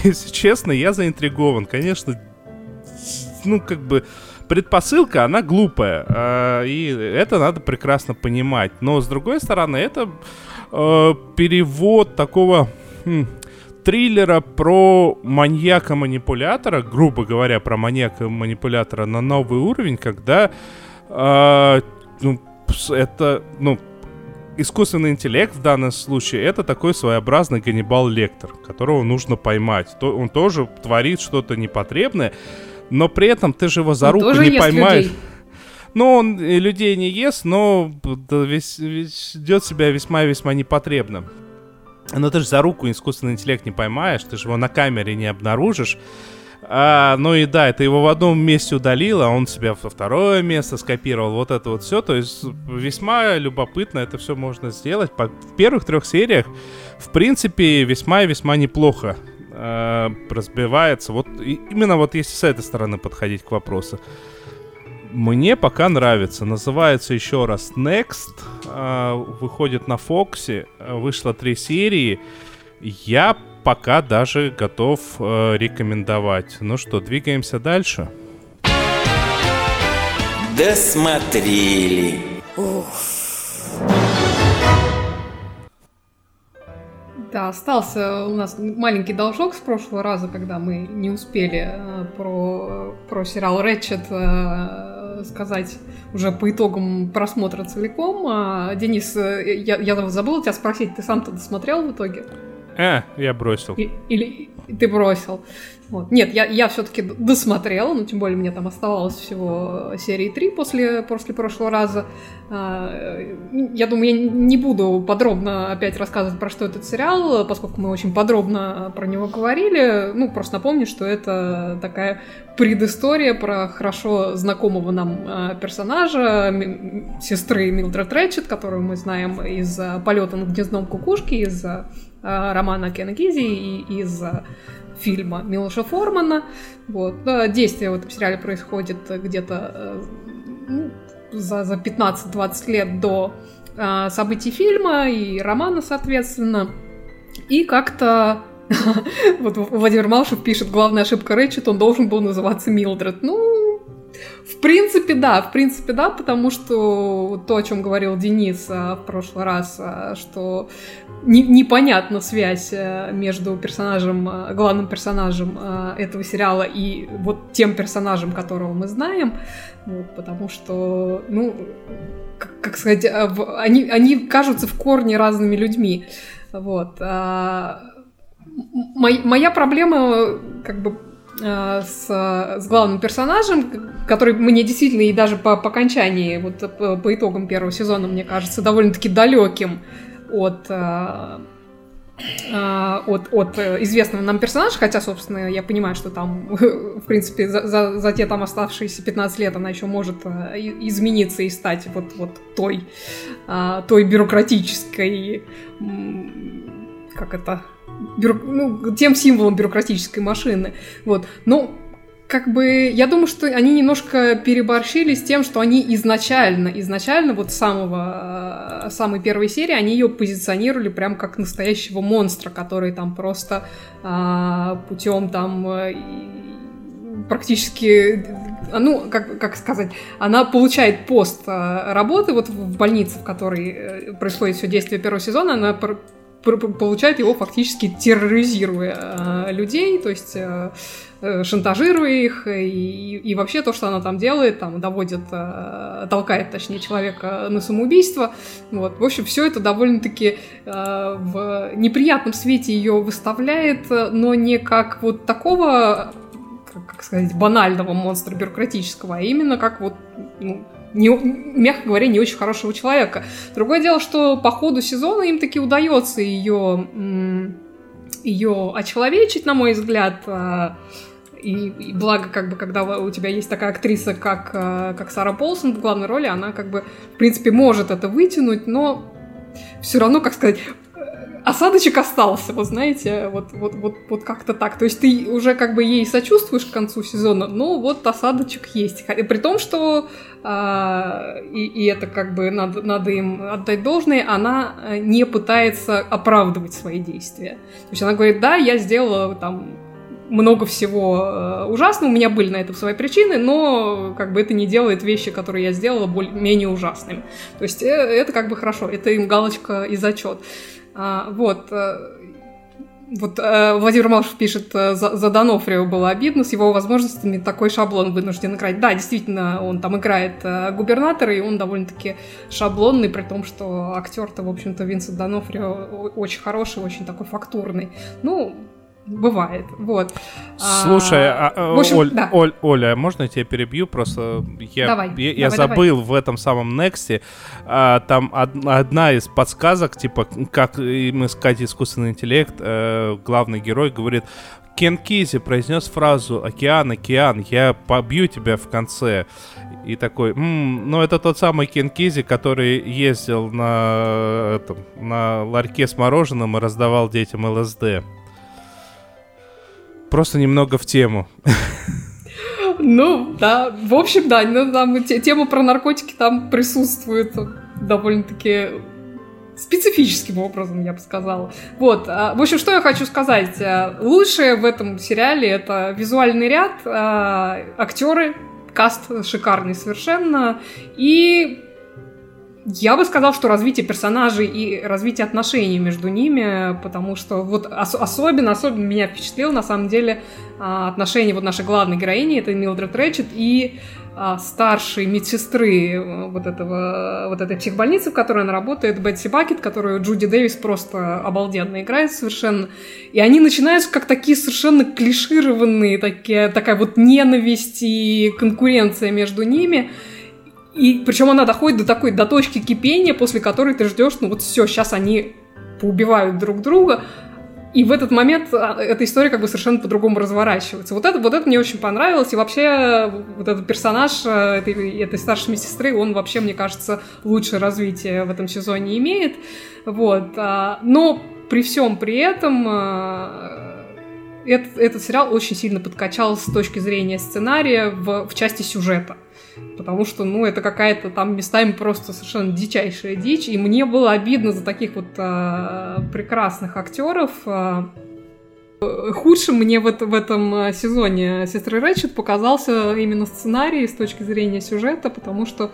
если честно, я заинтригован. Конечно, ну, как бы, предпосылка, она глупая, э, и это надо прекрасно понимать. Но, с другой стороны, это э, перевод такого... Хм, триллера про маньяка-манипулятора, грубо говоря, про маньяка-манипулятора на новый уровень, когда э, ну, это, ну, искусственный интеллект в данном случае это такой своеобразный Ганнибал Лектор, которого нужно поймать. То, он тоже творит что-то непотребное, но при этом ты же его за руку не поймаешь. Людей. Ну, он людей не ест, но весь, весь, ведет себя весьма-весьма непотребно. Но ты же за руку искусственный интеллект не поймаешь, ты же его на камере не обнаружишь. А, ну и да, это его в одном месте удалило, а он себя во второе место скопировал, вот это вот все. То есть весьма любопытно это все можно сделать. По, в первых трех сериях, в принципе, весьма и весьма неплохо э, разбивается. Вот и, именно вот если с этой стороны подходить к вопросу. Мне пока нравится. Называется еще раз Next. Э, выходит на Фоксе. Вышло три серии. Я пока даже готов э, рекомендовать. Ну что, двигаемся дальше. Досмотрели. Ух. Да, остался у нас маленький должок с прошлого раза, когда мы не успели э, про, про сериал Рэтчет э, сказать уже по итогам просмотра целиком. А, Денис, э, я, я забыла тебя спросить, ты сам-то досмотрел в итоге? Э, я бросил. И, или ты бросил. Вот. Нет, я, я все-таки досмотрела, ну, тем более мне там оставалось всего серии 3 после, после прошлого раза. А, я думаю, я не буду подробно опять рассказывать про что этот сериал, поскольку мы очень подробно про него говорили. Ну, просто напомню, что это такая предыстория про хорошо знакомого нам персонажа, сестры Милдред Рэтчет, которую мы знаем из «Полета над гнездом кукушки», из романа Кена Гизи и из фильма Милоша Формана. Вот. Действие в этом сериале происходит где-то э, ну, за, за 15-20 лет до э, событий фильма и романа, соответственно. И как-то вот Владимир Малышев пишет, главная ошибка Рэчет, он должен был называться Милдред. Ну, в принципе, да, в принципе, да, потому что то, о чем говорил Денис а, в прошлый раз, а, что не, непонятна связь а, между персонажем, а, главным персонажем этого сериала и вот тем персонажем, которого мы знаем, вот, потому что, ну, как, как сказать, они, они кажутся в корне разными людьми, вот. Моя проблема, как бы, Э, с, с главным персонажем, который мне действительно и даже по, по окончании, вот по, по итогам первого сезона, мне кажется, довольно-таки далеким от, э, э, от, от известного нам персонажа, хотя, собственно, я понимаю, что там, в принципе, за, за, за те там оставшиеся 15 лет она еще может измениться и стать вот, вот той, той бюрократической, как это, бюро... ну, тем символом бюрократической машины. Вот. Но как бы, я думаю, что они немножко переборщили с тем, что они изначально, изначально вот самого, э, самой первой серии, они ее позиционировали прям как настоящего монстра, который там просто а, путем там э, практически, ну, как, как сказать, она получает пост э, работы вот в больнице, в которой происходит все действие первого сезона, она получает его фактически терроризируя э, людей, то есть э, э, шантажируя их, и, и вообще то, что она там делает, там доводит, толкает, точнее, человека на самоубийство. Вот. В общем, все это довольно-таки в неприятном свете ее выставляет, но не как вот такого как, как сказать, банального монстра бюрократического, а именно как вот ну, не, мягко говоря, не очень хорошего человека. Другое дело, что по ходу сезона им таки удается ее, ее очеловечить, на мой взгляд. А, и, и благо, как бы, когда у тебя есть такая актриса, как, а, как Сара Полсон в главной роли, она, как бы, в принципе, может это вытянуть, но все равно, как сказать, осадочек остался, вот знаете, вот, вот, вот, вот как-то так. То есть ты уже как бы ей сочувствуешь к концу сезона, но вот осадочек есть. При том, что а, и, и это как бы надо, надо им отдать должное, она э, не пытается оправдывать свои действия. То есть она говорит, да, я сделала там много всего э, ужасного, у меня были на это свои причины, но как бы это не делает вещи, которые я сделала, более, менее ужасными. То есть э, это как бы хорошо, это им галочка и зачет. А, вот. Э, вот э, Владимир Малышев пишет, э, за, за Донофрио было обидно, с его возможностями такой шаблон вынужден играть. Да, действительно, он там играет э, губернатора, и он довольно-таки шаблонный, при том, что актер-то, в общем-то, Винсент Донофрио очень хороший, очень такой фактурный. Ну, Бывает, вот. Слушай, а, а, в общем, Оль, да. Оль, Оля, можно я тебя перебью? Просто я, давай, я, я давай, забыл давай. в этом самом Нексте, а, там од, одна из подсказок, типа, как им искать искусственный интеллект, а, главный герой говорит, Кен Кизи произнес фразу «Океан, океан, я побью тебя в конце». И такой, м-м, ну это тот самый Кен Кизи, который ездил на, этом, на ларьке с мороженым и раздавал детям ЛСД. Просто немного в тему. Ну, да, в общем, да, ну, там тема про наркотики там присутствует довольно-таки специфическим образом, я бы сказала. Вот, а, в общем, что я хочу сказать. А, лучшее в этом сериале это визуальный ряд, а, актеры, каст шикарный совершенно, и я бы сказал, что развитие персонажей и развитие отношений между ними, потому что вот ос- особенно, особенно меня впечатлило на самом деле а, отношения вот нашей главной героини, это Милдред Рэтчет, и а, старшей медсестры э, вот, этого, вот этой психбольницы, в которой она работает, Бетси Бакет, которую Джуди Дэвис просто обалденно играет совершенно. И они начинаются как такие совершенно клишированные, такие, такая вот ненависть и конкуренция между ними – и причем она доходит до такой, до точки кипения, после которой ты ждешь, ну вот все, сейчас они поубивают друг друга, и в этот момент а, эта история как бы совершенно по-другому разворачивается. Вот это, вот это мне очень понравилось. И вообще вот этот персонаж э, этой, этой старшей медсестры, он вообще, мне кажется, лучшее развитие в этом сезоне имеет. Вот. А, но при всем при этом э, этот, этот сериал очень сильно подкачал с точки зрения сценария в, в части сюжета потому что, ну, это какая-то там местами просто совершенно дичайшая дичь, и мне было обидно за таких вот э, прекрасных актеров. Э, худшим мне в, в этом а, сезоне «Сестры Рэтчет» показался именно сценарий с точки зрения сюжета, потому что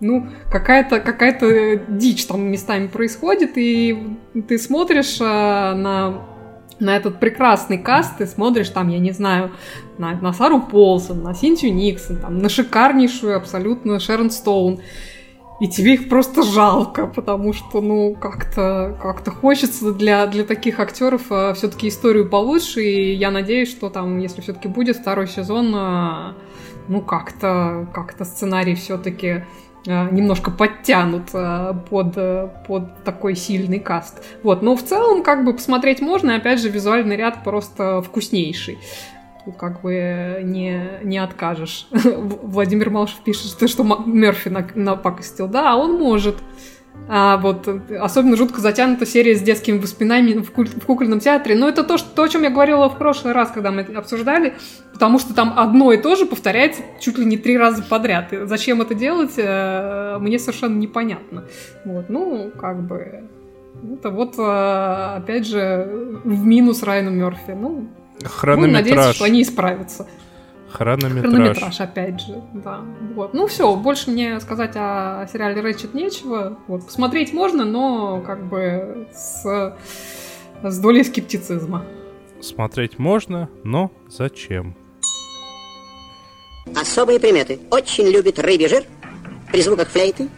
ну, какая-то какая дичь там местами происходит, и ты смотришь а, на на этот прекрасный каст, ты смотришь там, я не знаю, на, на Сару Полсон, на Синтию Никсон, там, на шикарнейшую абсолютно Шерон Стоун. И тебе их просто жалко, потому что, ну, как-то как хочется для, для таких актеров а, все-таки историю получше. И я надеюсь, что там, если все-таки будет второй сезон, а, ну, как-то как сценарий все-таки немножко подтянут а, под, под такой сильный каст. Вот, но в целом, как бы, посмотреть можно, и, опять же, визуальный ряд просто вкуснейший. Тут как бы не, не откажешь. Владимир Малышев пишет, что Мерфи напакостил. Да, он может. А вот особенно жутко затянута серия с детскими воспоминаниями в, куль- в кукольном театре. Но это то, что, то, о чем я говорила в прошлый раз, когда мы это обсуждали, потому что там одно и то же повторяется чуть ли не три раза подряд. И зачем это делать, э, мне совершенно непонятно. Вот, ну, как бы... Это вот, э, опять же, в минус Райану Мерфи. Ну, Хронометраж. Ну, надеюсь, что они исправятся. Хронометраж. Хронометраж, опять же, да. Вот. Ну все, больше мне сказать о сериале Рэчет нечего. Вот. Посмотреть можно, но как бы с, с долей скептицизма. Смотреть можно, но зачем? Особые приметы. Очень любит рыбий жир при звуках флейты.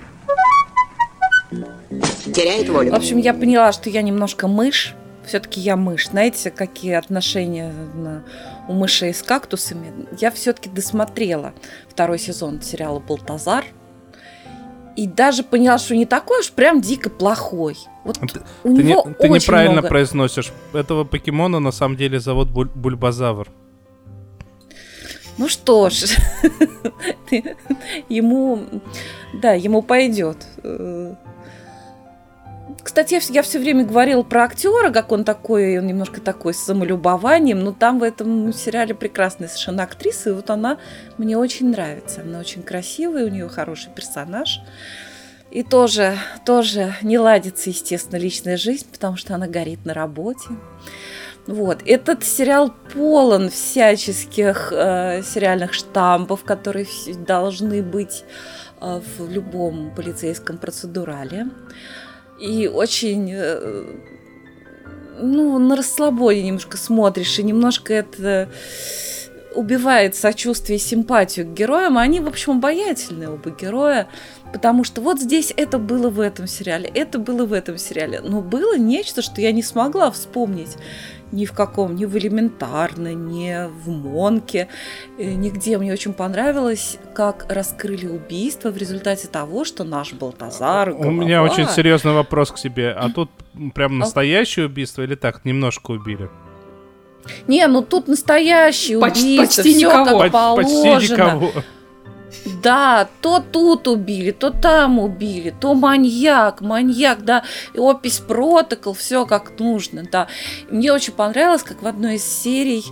Теряет волю. В общем, я поняла, что я немножко мышь. Все-таки я мышь. Знаете, какие отношения у мышей с кактусами? Я все-таки досмотрела второй сезон сериала «Балтазар». И даже поняла, что не такой уж прям дико плохой. Вот ты, у ты него не, ты очень неправильно много... произносишь. Этого покемона на самом деле зовут Буль, Бульбазавр. Ну что ж, ему, да, ему пойдет. Кстати, я, все время говорила про актера, как он такой, он немножко такой с самолюбованием, но там в этом сериале прекрасная совершенно актриса, и вот она мне очень нравится. Она очень красивая, у нее хороший персонаж. И тоже, тоже не ладится, естественно, личная жизнь, потому что она горит на работе. Вот. Этот сериал полон всяческих э, сериальных штампов, которые должны быть э, в любом полицейском процедурале. И очень, э, ну, на расслабоне немножко смотришь, и немножко это убивает сочувствие и симпатию к героям. Они, в общем, обаятельные оба героя. Потому что вот здесь это было в этом сериале, это было в этом сериале. Но было нечто, что я не смогла вспомнить ни в каком, ни в элементарно, ни в Монке, э, нигде. Мне очень понравилось, как раскрыли убийство в результате того, что наш Балтазар... У меня очень серьезный вопрос к себе. А тут прям настоящее убийство или так, немножко убили? Не, ну тут настоящее убийство, почти никого. как положено. Почти никого. Да, то тут убили, то там убили, то маньяк, маньяк, да, и опись протокол, все как нужно, да. И мне очень понравилось, как в одной из серий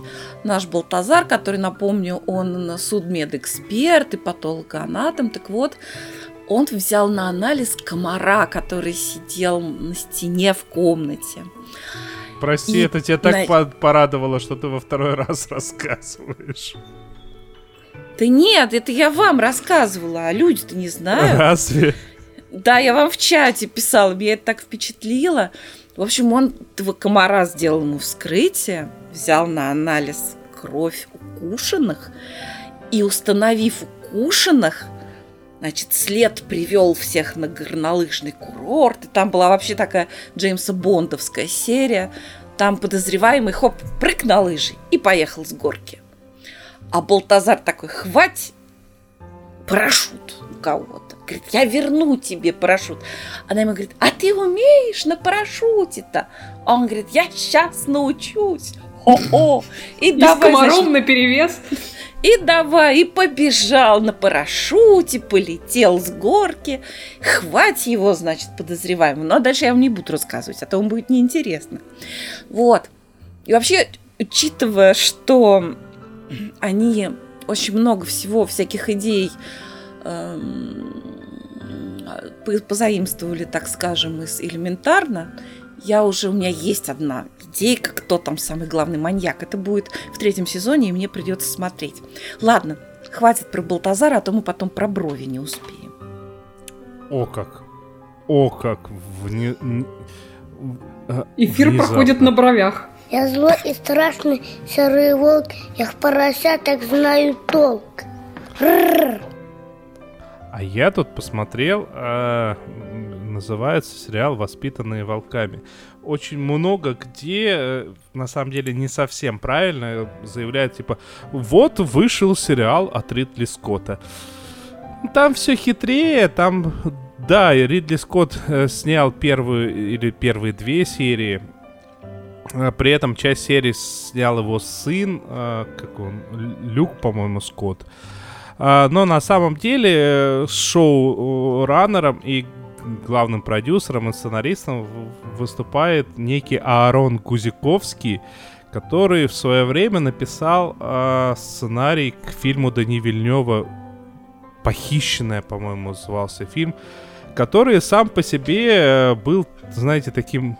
наш Балтазар, который, напомню, он судмедэксперт и патологоанатом, так вот, он взял на анализ комара, который сидел на стене в комнате. Прости, и это тебя так на... порадовало, что ты во второй раз рассказываешь. Да нет, это я вам рассказывала, а люди-то не знают. Разве? Да, я вам в чате писала, меня это так впечатлило. В общем, он этого комара сделал ему вскрытие, взял на анализ кровь укушенных и, установив укушенных, значит, след привел всех на горнолыжный курорт. И там была вообще такая Джеймса Бондовская серия. Там подозреваемый, хоп, прыг на лыжи и поехал с горки. А Балтазар такой, хвать парашют у кого-то. Говорит, я верну тебе парашют. Она ему говорит, а ты умеешь на парашюте-то? А он говорит, я сейчас научусь. О-о. И, и давай, с комаром значит, перевес. И давай, и побежал на парашюте, полетел с горки. Хвать его, значит, подозреваемый. Но дальше я вам не буду рассказывать, а то вам будет неинтересно. Вот. И вообще, учитывая, что они очень много всего, всяких идей эм, позаимствовали, так скажем, из элементарно. Я уже, у меня есть одна идейка, кто там самый главный маньяк. Это будет в третьем сезоне, и мне придется смотреть. Ладно, хватит про Балтазара, а то мы потом про брови не успеем. О как! О как! Вне... Эфир Внезапно. проходит на бровях. Я злой и страшный серый волк, я в поросятах знаю толк. А я тут посмотрел, э, называется сериал «Воспитанные волками». Очень много где, э, на самом деле, не совсем правильно заявляют, типа, вот вышел сериал от Ридли Скотта. Там все хитрее, там да, Ридли Скотт э, снял первую или первые две серии, при этом часть серии снял его сын, а, как он, Люк, по-моему, Скотт. А, но на самом деле э, шоу-раннером и главным продюсером и сценаристом выступает некий Аарон Гузиковский, который в свое время написал сценарий к фильму Дани Вильнева «Похищенная», по-моему, назывался фильм, который сам по себе э, был, знаете, таким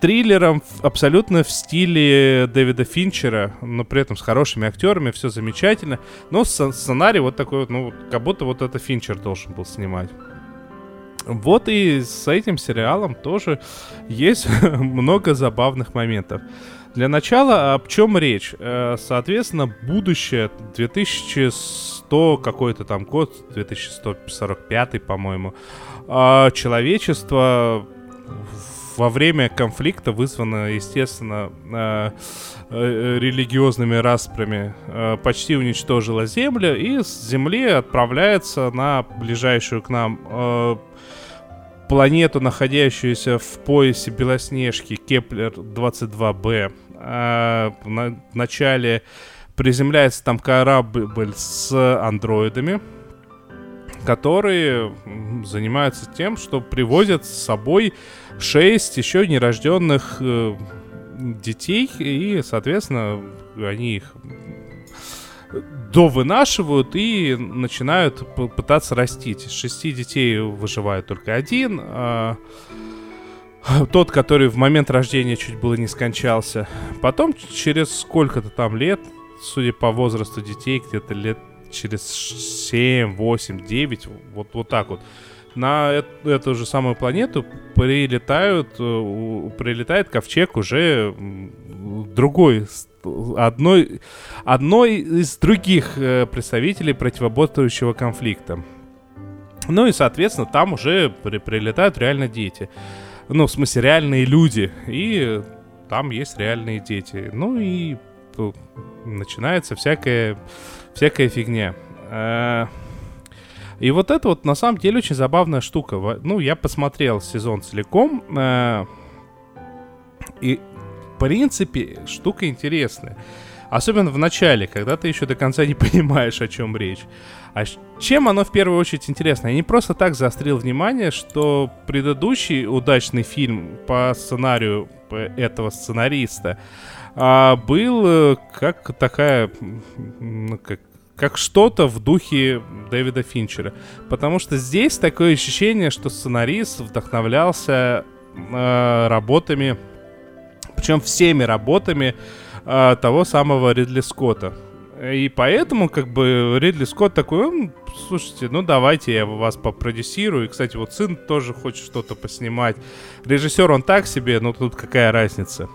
триллером абсолютно в стиле Дэвида Финчера, но при этом с хорошими актерами, все замечательно. Но сценарий вот такой вот, ну, как будто вот это Финчер должен был снимать. Вот и с этим сериалом тоже есть много забавных моментов. Для начала, об чем речь? Э, соответственно, будущее 2100 какой-то там год, 2145, по-моему, а человечество во время конфликта вызвано, естественно, э, э, религиозными распрями, э, почти уничтожила Землю, и с Земли отправляется на ближайшую к нам планету, находящуюся в поясе Белоснежки, Кеплер-22b. В начале приземляется там корабль с андроидами, которые занимаются тем, что привозят с собой шесть еще нерожденных э, детей, и, соответственно, они их довынашивают и начинают пытаться растить. Из шести детей выживает только один. а тот, который в момент рождения чуть было не скончался. Потом через сколько-то там лет, судя по возрасту детей, где-то лет через 7, 8, 9, вот, вот так вот, на эт- эту же самую планету прилетают, э, прилетает ковчег уже другой, одной, одной из других э, представителей противоборствующего конфликта. Ну и, соответственно, там уже при- прилетают реально дети. Ну, в смысле, реальные люди. И там есть реальные дети. Ну и начинается всякая, всякая фигня. Э, И вот это вот на самом деле очень забавная штука. Ну, я посмотрел сезон целиком. э, И, в принципе, штука интересная. Особенно в начале, когда ты еще до конца не понимаешь, о чем речь. А чем оно в первую очередь интересно? Я не просто так заострил внимание, что предыдущий удачный фильм по сценарию этого сценариста а, был э, как такая, как, как что-то в духе Дэвида Финчера. Потому что здесь такое ощущение, что сценарист вдохновлялся э, работами, причем всеми работами э, того самого Ридли Скотта. И поэтому, как бы, Ридли Скотт такой, «М, слушайте, ну давайте я вас попродюсирую. И, кстати, вот сын тоже хочет что-то поснимать. Режиссер он так себе, но тут какая разница?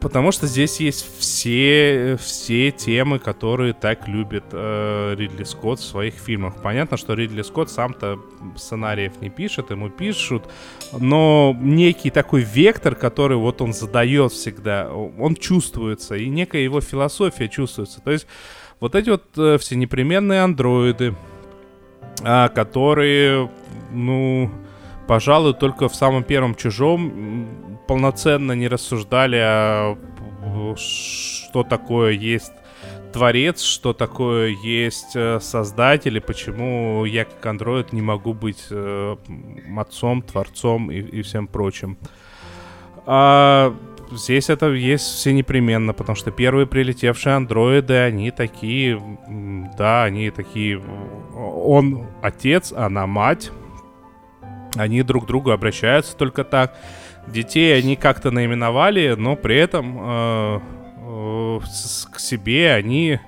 Потому что здесь есть все, все темы, которые так любит э, Ридли Скотт в своих фильмах. Понятно, что Ридли Скотт сам-то сценариев не пишет, ему пишут, но некий такой вектор, который вот он задает всегда, он чувствуется, и некая его философия чувствуется. То есть вот эти вот э, все непременные андроиды, а, которые, ну, пожалуй, только в самом первом чужом полноценно не рассуждали о п- что такое есть творец, что такое есть э, создатель, и почему я как андроид не могу быть э, отцом, творцом и, и всем прочим. А здесь это есть все непременно, потому что первые прилетевшие андроиды, они такие, да, они такие, он отец, она мать, они друг к другу обращаются только так. Детей они как-то наименовали, но при этом э, э, к себе они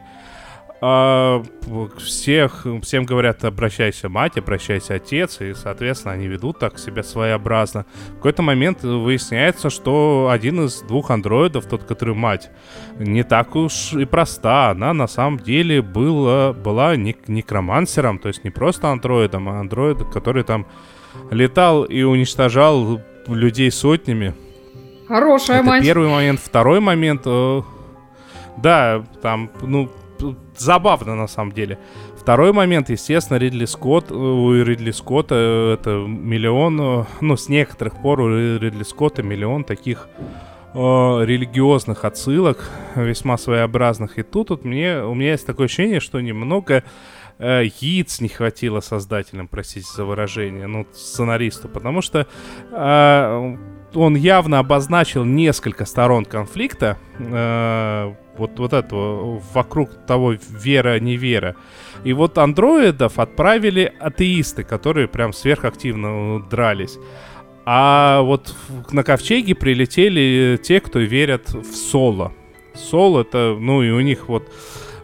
э, всех, всем говорят, обращайся мать, обращайся отец, и, соответственно, они ведут так себя своеобразно. В какой-то момент выясняется, что один из двух андроидов, тот, который мать, не так уж и проста. Она на самом деле была, была нек- некромансером, то есть не просто андроидом, а андроид, который там летал и уничтожал людей сотнями. Хорошая Это мать. первый момент. Второй момент, э, да, там, ну, забавно на самом деле. Второй момент, естественно, Ридли Скотт, э, у Ридли Скотта э, это миллион, э, ну, с некоторых пор у Ри- Ридли Скотта миллион таких э, религиозных отсылок, весьма своеобразных. И тут вот мне, у меня есть такое ощущение, что немного э, яиц не хватило создателям, простите за выражение, ну, сценаристу, потому что э, он явно обозначил несколько сторон конфликта, э, вот, вот этого, вокруг того вера-невера. И вот андроидов отправили атеисты, которые прям сверхактивно дрались. А вот на ковчеге прилетели те, кто верят в соло. Сол это, ну и у них вот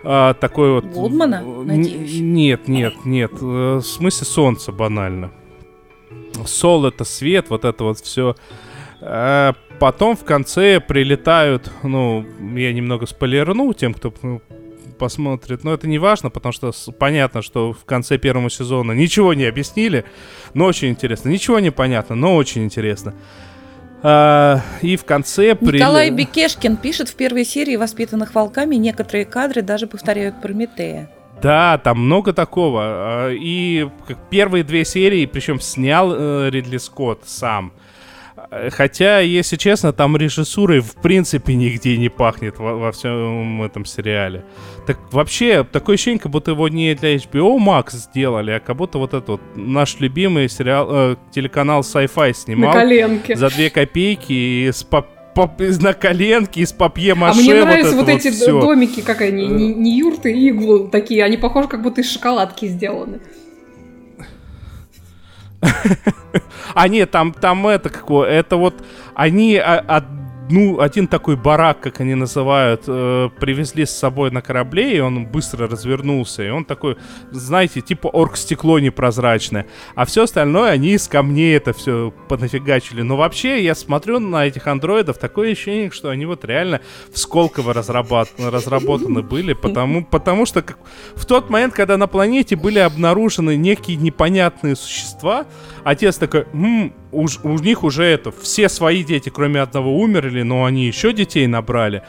а, такой вот... Гудмана, Н- надеюсь? Нет, нет, нет. э, В смысле солнца банально. Сол это свет, вот это вот все. Потом в конце прилетают, ну, я немного спойлерну тем, кто ну, посмотрит, но это не важно, потому что понятно, что в конце первого сезона ничего не объяснили, но очень интересно. Ничего не понятно, но очень интересно. А, и в конце... прили- Николай Бекешкин пишет в первой серии «Воспитанных волками» некоторые кадры даже повторяют Прометея. Да, там много такого. А, И первые две серии, причем снял э, Ридли Скотт сам. Э, Хотя, если честно, там режиссурой в принципе нигде не пахнет во, во всем этом сериале. Так вообще, такое ощущение, как будто его не для HBO Max сделали, а как будто вот этот вот наш любимый сериал, э, телеканал Sci-Fi На снимал коленке. за две копейки и с пап- из- на коленке из папье А мне вот нравятся это вот эти всё. домики, как они, не, не юрты, иглы такие, они похожи, как будто из шоколадки сделаны. А нет, там, там это какое, это вот они а, одну, один такой барак, как они называют, э, привезли с собой на корабле, и он быстро развернулся, и он такой, знаете, типа оргстекло непрозрачное, а все остальное они из камней это все понафигачили. Но вообще, я смотрю на этих андроидов, такое ощущение, что они вот реально в Сколково разработ- разработаны были, потому, потому что как- в тот момент, когда на планете были обнаружены некие непонятные существа, отец такой, «М, уж- у них уже это, все свои дети, кроме одного, умерли, но они еще детей набрали.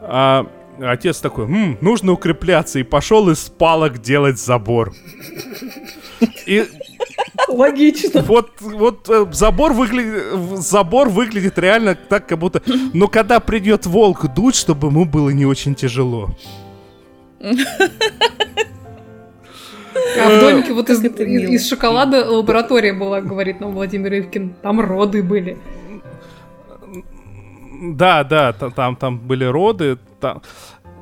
А отец такой, «М, нужно укрепляться, и пошел из палок делать забор. И Логично. вот, вот э, забор, выглядит, забор выглядит реально так, как будто... Но когда придет волк дуть, чтобы ему было не очень тяжело. А в домике вот из, из- шоколада лаборатория была, говорит нам Владимир Ивкин. Там роды были. Да, да, та- там, там были роды. Там...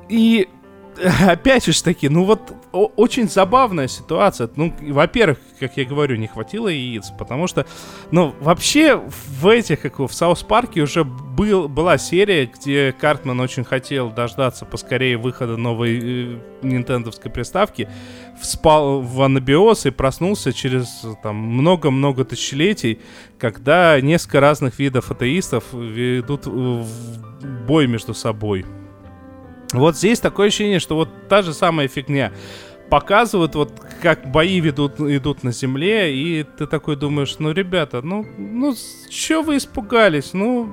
И опять же таки, ну вот очень забавная ситуация. Ну, во-первых, как я говорю, не хватило яиц, потому что, ну, вообще в этих, как в Саус Парке уже был, была серия, где Картман очень хотел дождаться поскорее выхода новой э, нинтендовской приставки, вспал в анабиоз и проснулся через там много-много тысячелетий, когда несколько разных видов атеистов ведут бой между собой. Вот здесь такое ощущение, что вот та же самая фигня. Показывают, вот как бои ведут, идут на земле, и ты такой думаешь, ну, ребята, ну, ну, чё вы испугались? Ну,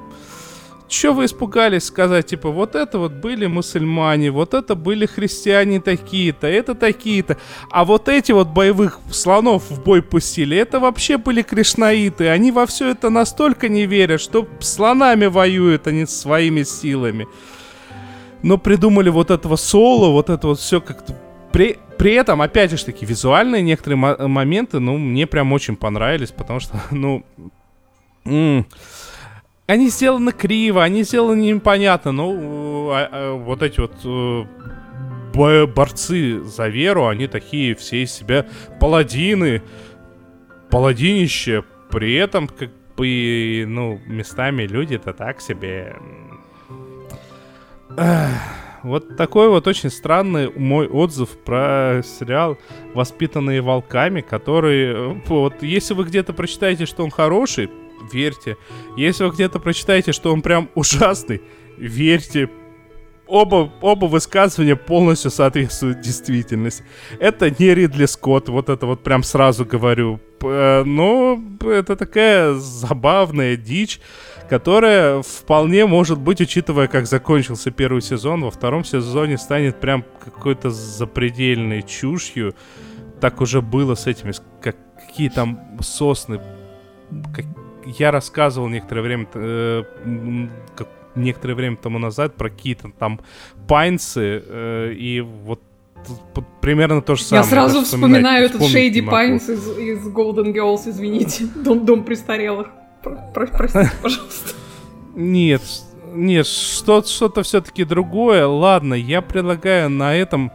чё вы испугались сказать, типа, вот это вот были мусульмане, вот это были христиане такие-то, это такие-то, а вот эти вот боевых слонов в бой пустили, это вообще были кришнаиты, они во все это настолько не верят, что слонами воюют они своими силами но придумали вот этого соло, вот это вот все как-то... При, при этом, опять же таки, визуальные некоторые мо- моменты, ну, мне прям очень понравились, потому что, ну... м, они сделаны криво, они сделаны непонятно, но э, а- а вот эти вот бо- борцы за веру, они такие все из себя паладины, паладинище, при этом как бы, ну, местами люди-то так себе. Эх, Вот такой вот очень странный мой отзыв про сериал «Воспитанные волками», который, э, вот, если вы где-то прочитаете, что он хороший, верьте. Если вы где-то прочитаете, что он прям ужасный, верьте. Оба, оба высказывания полностью соответствуют действительности. Это не Ридли Скотт, вот это вот прям сразу говорю. Э, Но это такая забавная дичь, которая вполне может быть, учитывая, как закончился первый сезон, во втором сезоне станет прям какой-то запредельной чушью. Так уже было с этими, как, какие там сосны. Как- я рассказывал некоторое время, э, как- некоторое время тому назад про какие-то там пайнсы, э, и вот примерно то же самое. Я сразу вспоминаю этот Шейди. Пайнс из, из Golden Girls, извините. Дом, дом престарелых. Про- про- простите, пожалуйста. Нет, нет, что, что-то все-таки другое. Ладно, я предлагаю на этом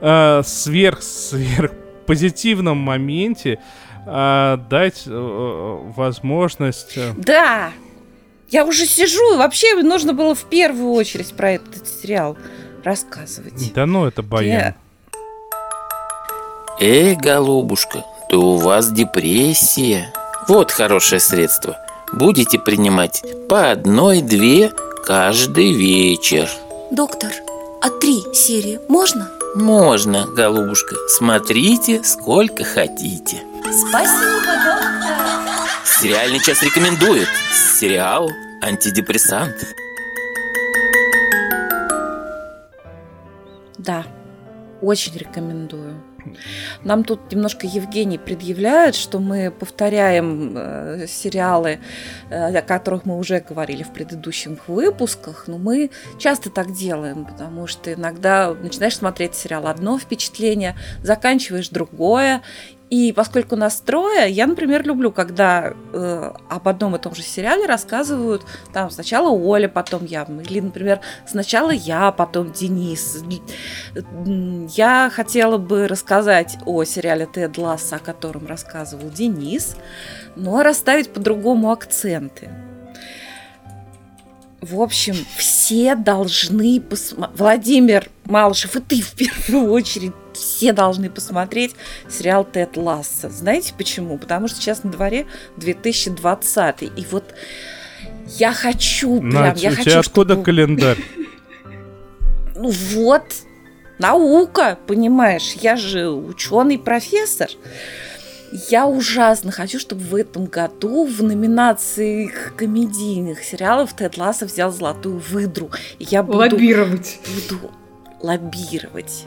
э, сверх, сверх позитивном моменте э, дать э, возможность... э, Да! Я уже сижу, и вообще нужно было в первую очередь про этот сериал рассказывать. Да ну, это баян. Эй, голубушка, то у вас депрессия. Вот хорошее средство. Будете принимать по одной-две каждый вечер. Доктор, а три серии можно? Можно, голубушка. Смотрите, сколько хотите. Спасибо, доктор. Сериальный час рекомендует. Сериал «Антидепрессант». Да, очень рекомендую. Нам тут немножко Евгений предъявляет, что мы повторяем э, сериалы, э, о которых мы уже говорили в предыдущих выпусках, но мы часто так делаем, потому что иногда начинаешь смотреть сериал одно впечатление, заканчиваешь другое, и поскольку нас трое, я, например, люблю, когда э, об одном и том же сериале рассказывают там сначала Оля, потом я. Или, например, сначала я, потом Денис. Я хотела бы рассказать о сериале Тед Ласса, о котором рассказывал Денис, но расставить по-другому акценты. В общем, все должны посмотреть. Владимир Малышев, и ты в первую очередь, все должны посмотреть сериал Тед Ласса. Знаете почему? Потому что сейчас на дворе 2020. И вот я хочу прям... Надь, я у хочу, тебя откуда чтобы... календарь? Ну вот, наука, понимаешь? Я же ученый профессор. Я ужасно хочу, чтобы в этом году в номинации комедийных сериалов Тед Ласса взял золотую выдру. И я буду... Лоббировать. Буду лоббировать.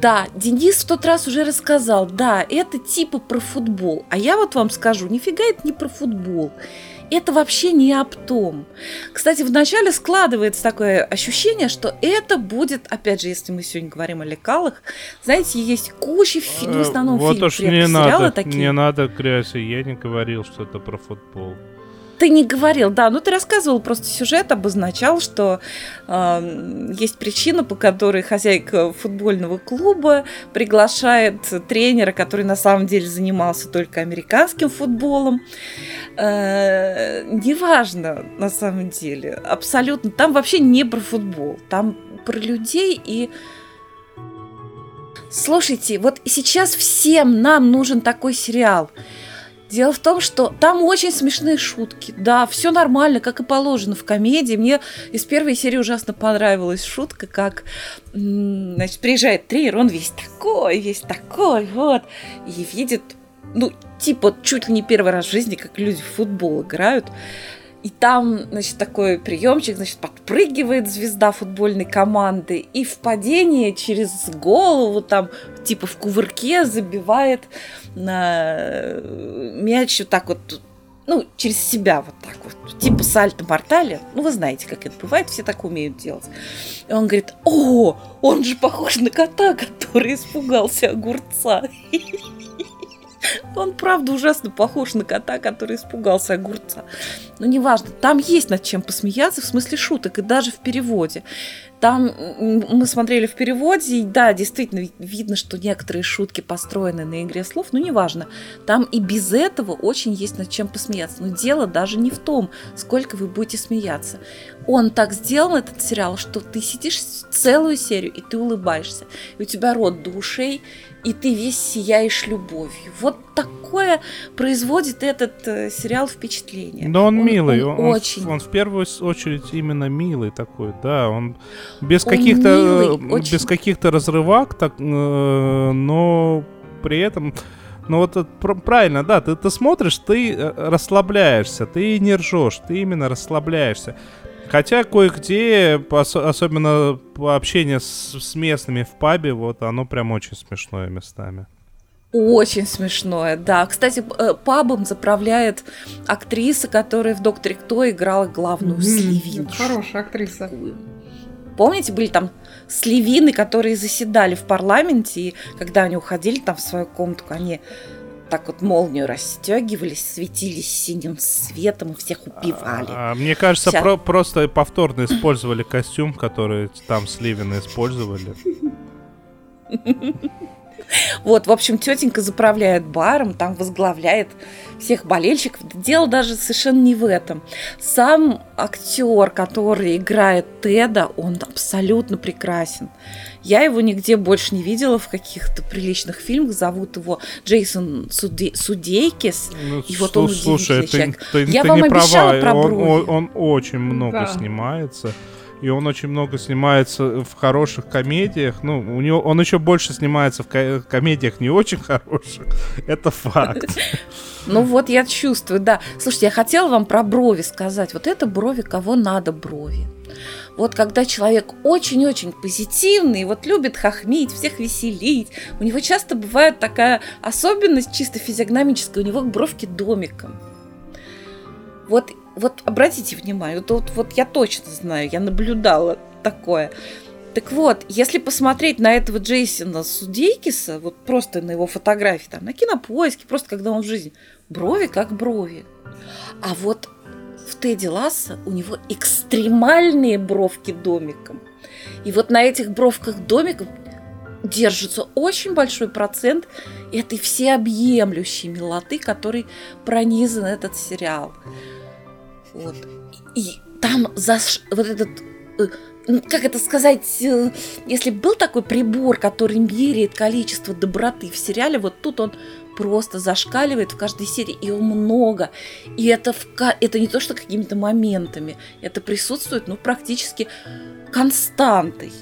Да, Денис в тот раз уже рассказал, да, это типа про футбол. А я вот вам скажу, нифига это не про футбол это вообще не об том. Кстати, вначале складывается такое ощущение, что это будет, опять же, если мы сегодня говорим о лекалах, знаете, есть куча фильмов, в основном вот фильмов, не сериалы надо, такие. не надо грязи, я не говорил, что это про футбол. Ты не говорил, да, ну ты рассказывал, просто сюжет обозначал, что э, есть причина, по которой хозяйка футбольного клуба приглашает тренера, который на самом деле занимался только американским футболом. Э, неважно, на самом деле, абсолютно. Там вообще не про футбол, там про людей и Слушайте, вот сейчас всем нам нужен такой сериал. Дело в том, что там очень смешные шутки. Да, все нормально, как и положено в комедии. Мне из первой серии ужасно понравилась шутка, как значит, приезжает тренер, он весь такой, весь такой, вот, и видит, ну, типа, чуть ли не первый раз в жизни, как люди в футбол играют. И там, значит, такой приемчик, значит, подпрыгивает звезда футбольной команды и в падении через голову, там, типа в кувырке забивает на мяч вот так вот, ну, через себя вот так вот, типа сальто мортале. Ну, вы знаете, как это бывает, все так умеют делать. И он говорит, о, он же похож на кота, который испугался огурца. Он, правда, ужасно похож на кота, который испугался огурца. Но неважно, там есть над чем посмеяться в смысле шуток, и даже в переводе. Там мы смотрели в переводе, и да, действительно видно, что некоторые шутки построены на игре слов, но неважно. Там и без этого очень есть над чем посмеяться. Но дело даже не в том, сколько вы будете смеяться. Он так сделал этот сериал, что ты сидишь целую серию, и ты улыбаешься. И у тебя рот до ушей, и ты весь сияешь любовью. Вот такое производит этот э, сериал впечатление. Но он, он милый, он, он, очень. Он в первую очередь именно милый такой, да, он без каких-то э, без каких-то разрывак, так, э, но при этом ну вот это, правильно, да, ты, ты смотришь, ты э, расслабляешься, ты не ржешь, ты именно расслабляешься. Хотя кое-где, особенно по общению с, с местными в пабе, вот оно прям очень смешное местами. Очень смешное, да. Кстати, э, пабом заправляет актриса, которая в «Докторе Кто» играла главную mm-hmm. сливину. Хорошая актриса. Помните, были там сливины, которые заседали в парламенте, и когда они уходили там в свою комнату, они так вот молнию расстегивались, светились синим светом и всех убивали. А, а мне кажется, Сейчас... про- просто повторно использовали костюм, который там Сливины использовали. Вот, в общем, тетенька заправляет баром, там возглавляет всех болельщиков. Дело даже совершенно не в этом. Сам актер, который играет Теда, он абсолютно прекрасен. Я его нигде больше не видела в каких-то приличных фильмах. Зовут его Джейсон Суде... Судейкис. Ну, и вот он слушай, ты, человек. ты, Я ты вам не обещала права. про он, брови. он, он очень много Да. снимается. И он очень много снимается в хороших комедиях. Ну, у него он еще больше снимается в ко- комедиях не очень хороших. Это факт. Ну вот я чувствую, да. Слушайте, я хотела вам про брови сказать. Вот это брови, кого надо брови. Вот когда человек очень-очень позитивный, вот любит хохмить, всех веселить, у него часто бывает такая особенность чисто физиогномическая, у него бровки домиком. Вот, вот обратите внимание, вот, вот, вот я точно знаю, я наблюдала такое. Так вот, если посмотреть на этого Джейсона Судейкиса, вот просто на его фотографии, там, на кинопоиске, просто когда он в жизни, брови как брови. А вот в Тедди Ласса у него экстремальные бровки домиком. И вот на этих бровках домиком держится очень большой процент этой всеобъемлющей милоты, которой пронизан этот сериал. Вот. И там за вот этот э, ну, как это сказать, э, если был такой прибор, который меряет количество доброты в сериале, вот тут он просто зашкаливает в каждой серии, и его много. И это, в, это не то, что какими-то моментами, это присутствует, ну, практически константой.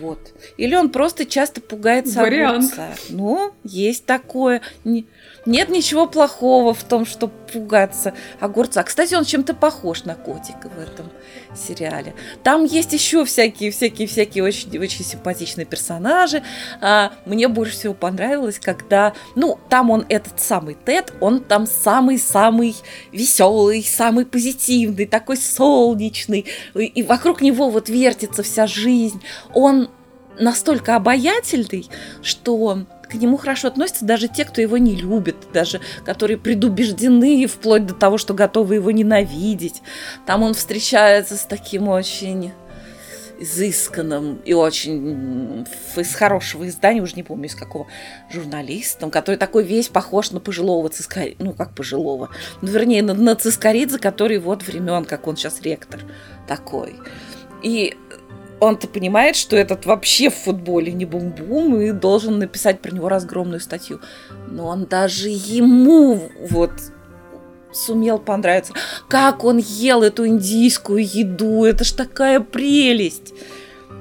Вот. Или он просто часто пугается Вариант. огурца. Ну, есть такое. Нет ничего плохого в том, что пугаться огурца. Кстати, он чем-то похож на котика в этом сериале. Там есть еще всякие, всякие, всякие очень, очень симпатичные персонажи. А, мне больше всего понравилось, когда, ну, там он этот самый Тед, он там самый-самый веселый, самый позитивный, такой солнечный, и вокруг него вот вертится вся жизнь. Он настолько обаятельный, что к нему хорошо относятся даже те, кто его не любит, даже которые предубеждены вплоть до того, что готовы его ненавидеть. Там он встречается с таким очень изысканным и очень из хорошего издания, уже не помню из какого, журналистом, который такой весь похож на пожилого Цискаридзе, ну как пожилого, ну вернее на, на Цискаридзе, который вот времен, как он сейчас ректор такой. И он-то понимает, что этот вообще в футболе не бум-бум и должен написать про него разгромную статью. Но он даже ему вот сумел понравиться. Как он ел эту индийскую еду, это ж такая прелесть.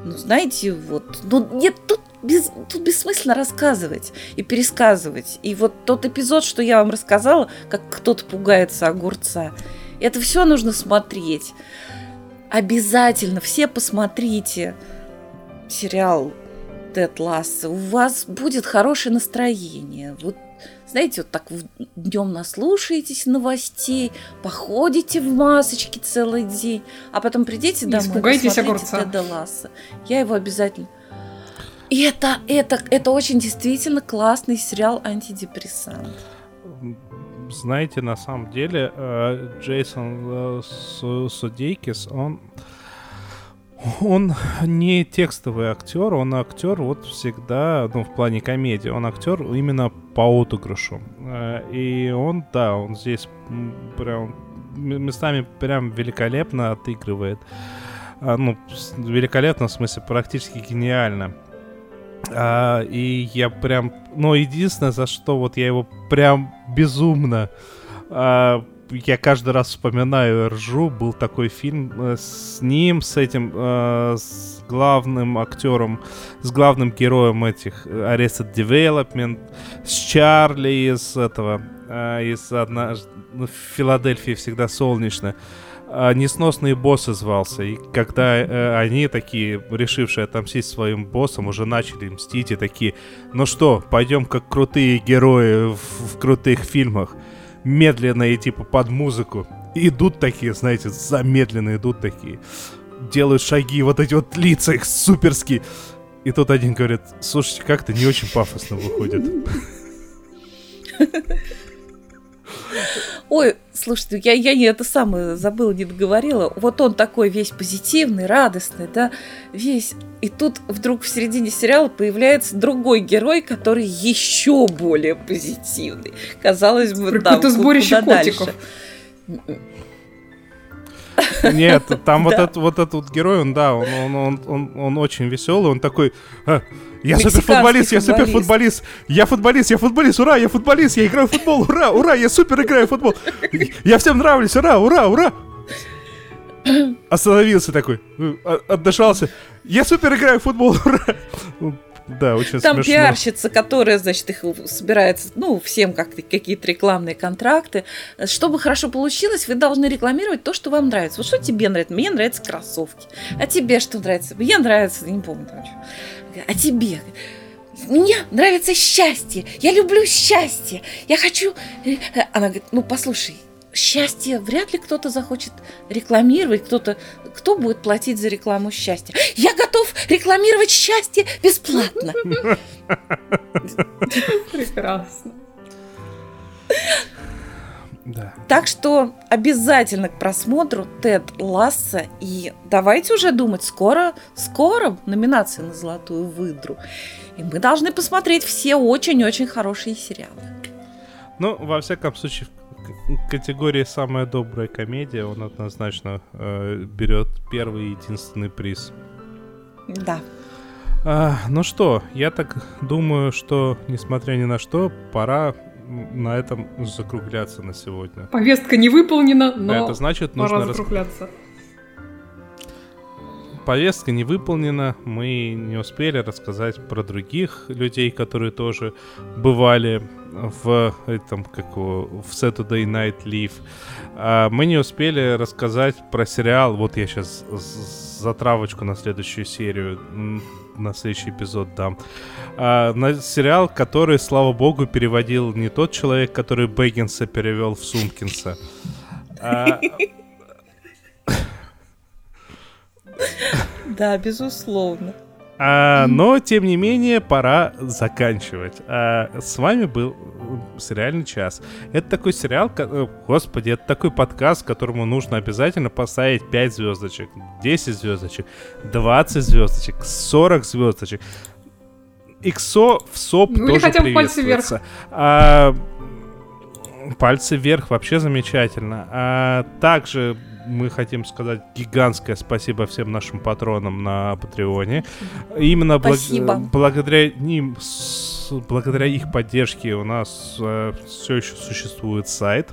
Ну, знаете, вот, ну, нет, тут без, тут бессмысленно рассказывать и пересказывать. И вот тот эпизод, что я вам рассказала, как кто-то пугается огурца, это все нужно смотреть. Обязательно все посмотрите сериал Тед Ласса. У вас будет хорошее настроение. Вот знаете, вот так днем наслушаетесь новостей, походите в масочке целый день, а потом придите домой, Испугайтесь огурца. Теда Ласса. Я его обязательно... И это, это, это очень действительно классный сериал антидепрессант знаете, на самом деле э, Джейсон э, Судейкис, он он не текстовый актер, он актер вот всегда, ну, в плане комедии, он актер именно по отыгрышу. Э, и он, да, он здесь прям местами прям великолепно отыгрывает. Ну, великолепно, в смысле, практически гениально. А, и я прям, ну, единственное, за что вот я его прям безумно, а, я каждый раз вспоминаю ржу, был такой фильм э, с ним, с этим, э, с главным актером, с главным героем этих Arrested Development, с Чарли из этого, э, из однажды, ну, в Филадельфии всегда солнечно. А, несносные боссы звался. И когда э, они такие, решившие отомстить своим боссам, уже начали мстить и такие, ну что, пойдем как крутые герои в, в крутых фильмах, медленно и типа под музыку. Идут такие, знаете, замедленно идут такие. Делают шаги, вот эти вот лица их суперские. И тут один говорит, слушайте, как-то не очень пафосно выходит. Ой, слушайте, я, я не это самое забыла, не договорила. Вот он такой весь позитивный, радостный, да, весь. И тут вдруг в середине сериала появляется другой герой, который еще более позитивный. Казалось бы, да, Какое-то сборище котиков. Нет, там вот этот вот этот герой, он да, он он он он, он очень веселый, он такой. «А, я суперфутболист, я суперфутболист, я футболист, я футболист, ура, я футболист, я играю в футбол, ура, ура, я супер играю в футбол, я всем нравлюсь, ура, ура, ура. Остановился такой, э, отдышался. Я супер играю в футбол, ура. Да, очень Там смешно. пиарщица, которая, значит, их собирается, ну, всем как какие-то рекламные контракты. Чтобы хорошо получилось, вы должны рекламировать то, что вам нравится. Вот что тебе нравится? Мне нравятся кроссовки. А тебе что нравится? Мне нравится, не помню там что. А тебе? Мне нравится счастье. Я люблю счастье. Я хочу... э, э». Она говорит, ну, послушай, счастье вряд ли кто-то захочет рекламировать, кто-то, кто будет платить за рекламу счастья. Я готов рекламировать счастье бесплатно. Прекрасно. Да. Так что обязательно к просмотру Тед Ласса. И давайте уже думать, скоро, скоро номинация на Золотую выдру. И мы должны посмотреть все очень-очень хорошие сериалы. Ну, во всяком случае, в категории «Самая добрая комедия» он однозначно э, берет первый и единственный приз. Да. А, ну что, я так думаю, что, несмотря ни на что, пора на этом закругляться на сегодня. Повестка не выполнена, но Это значит, пора нужно рас- закругляться. повестка не выполнена, мы не успели рассказать про других людей, которые тоже бывали в этом, как его, в Saturday Night Live. А, мы не успели рассказать про сериал, вот я сейчас затравочку на следующую серию, на следующий эпизод дам. А, на сериал, который, слава богу, переводил не тот человек, который Бэггинса перевел в Сумкинса. А, Да, безусловно. А, но, тем не менее, пора заканчивать. А, с вами был сериальный час. Это такой сериал, э, господи, это такой подкаст, которому нужно обязательно поставить 5 звездочек, 10 звездочек, 20 звездочек, 40 звездочек. Иксо в СОП Ну тоже хотя бы пальцы приветствуется. А, пальцы вверх вообще замечательно. А также мы хотим сказать гигантское спасибо всем нашим патронам на Патреоне. Именно благ- благодаря ним, с- благодаря их поддержке у нас все еще существует сайт.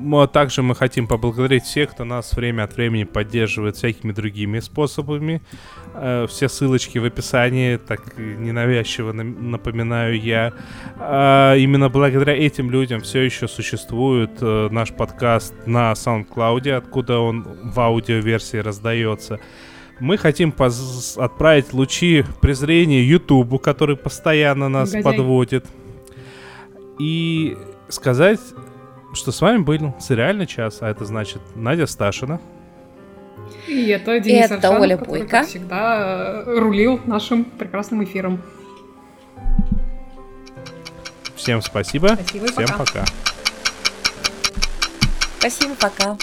А Также мы хотим поблагодарить всех, кто нас время от времени поддерживает всякими другими способами. Э, Все ссылочки в описании, так ненавязчиво напоминаю я. А, Именно благодаря этим людям все еще существует э, наш подкаст на SoundCloud, откуда он в аудиоверсии раздается. Мы хотим поз- отправить лучи презрения Ютубу, который постоянно нас Негодяй. подводит. И сказать, что с вами был сериальный час, а это значит Надя Сташина. И это Денис Это Аршанов, Оля который, Бойко. как всегда, рулил нашим прекрасным эфиром. Всем спасибо. Спасибо Всем пока. пока. Спасибо, пока.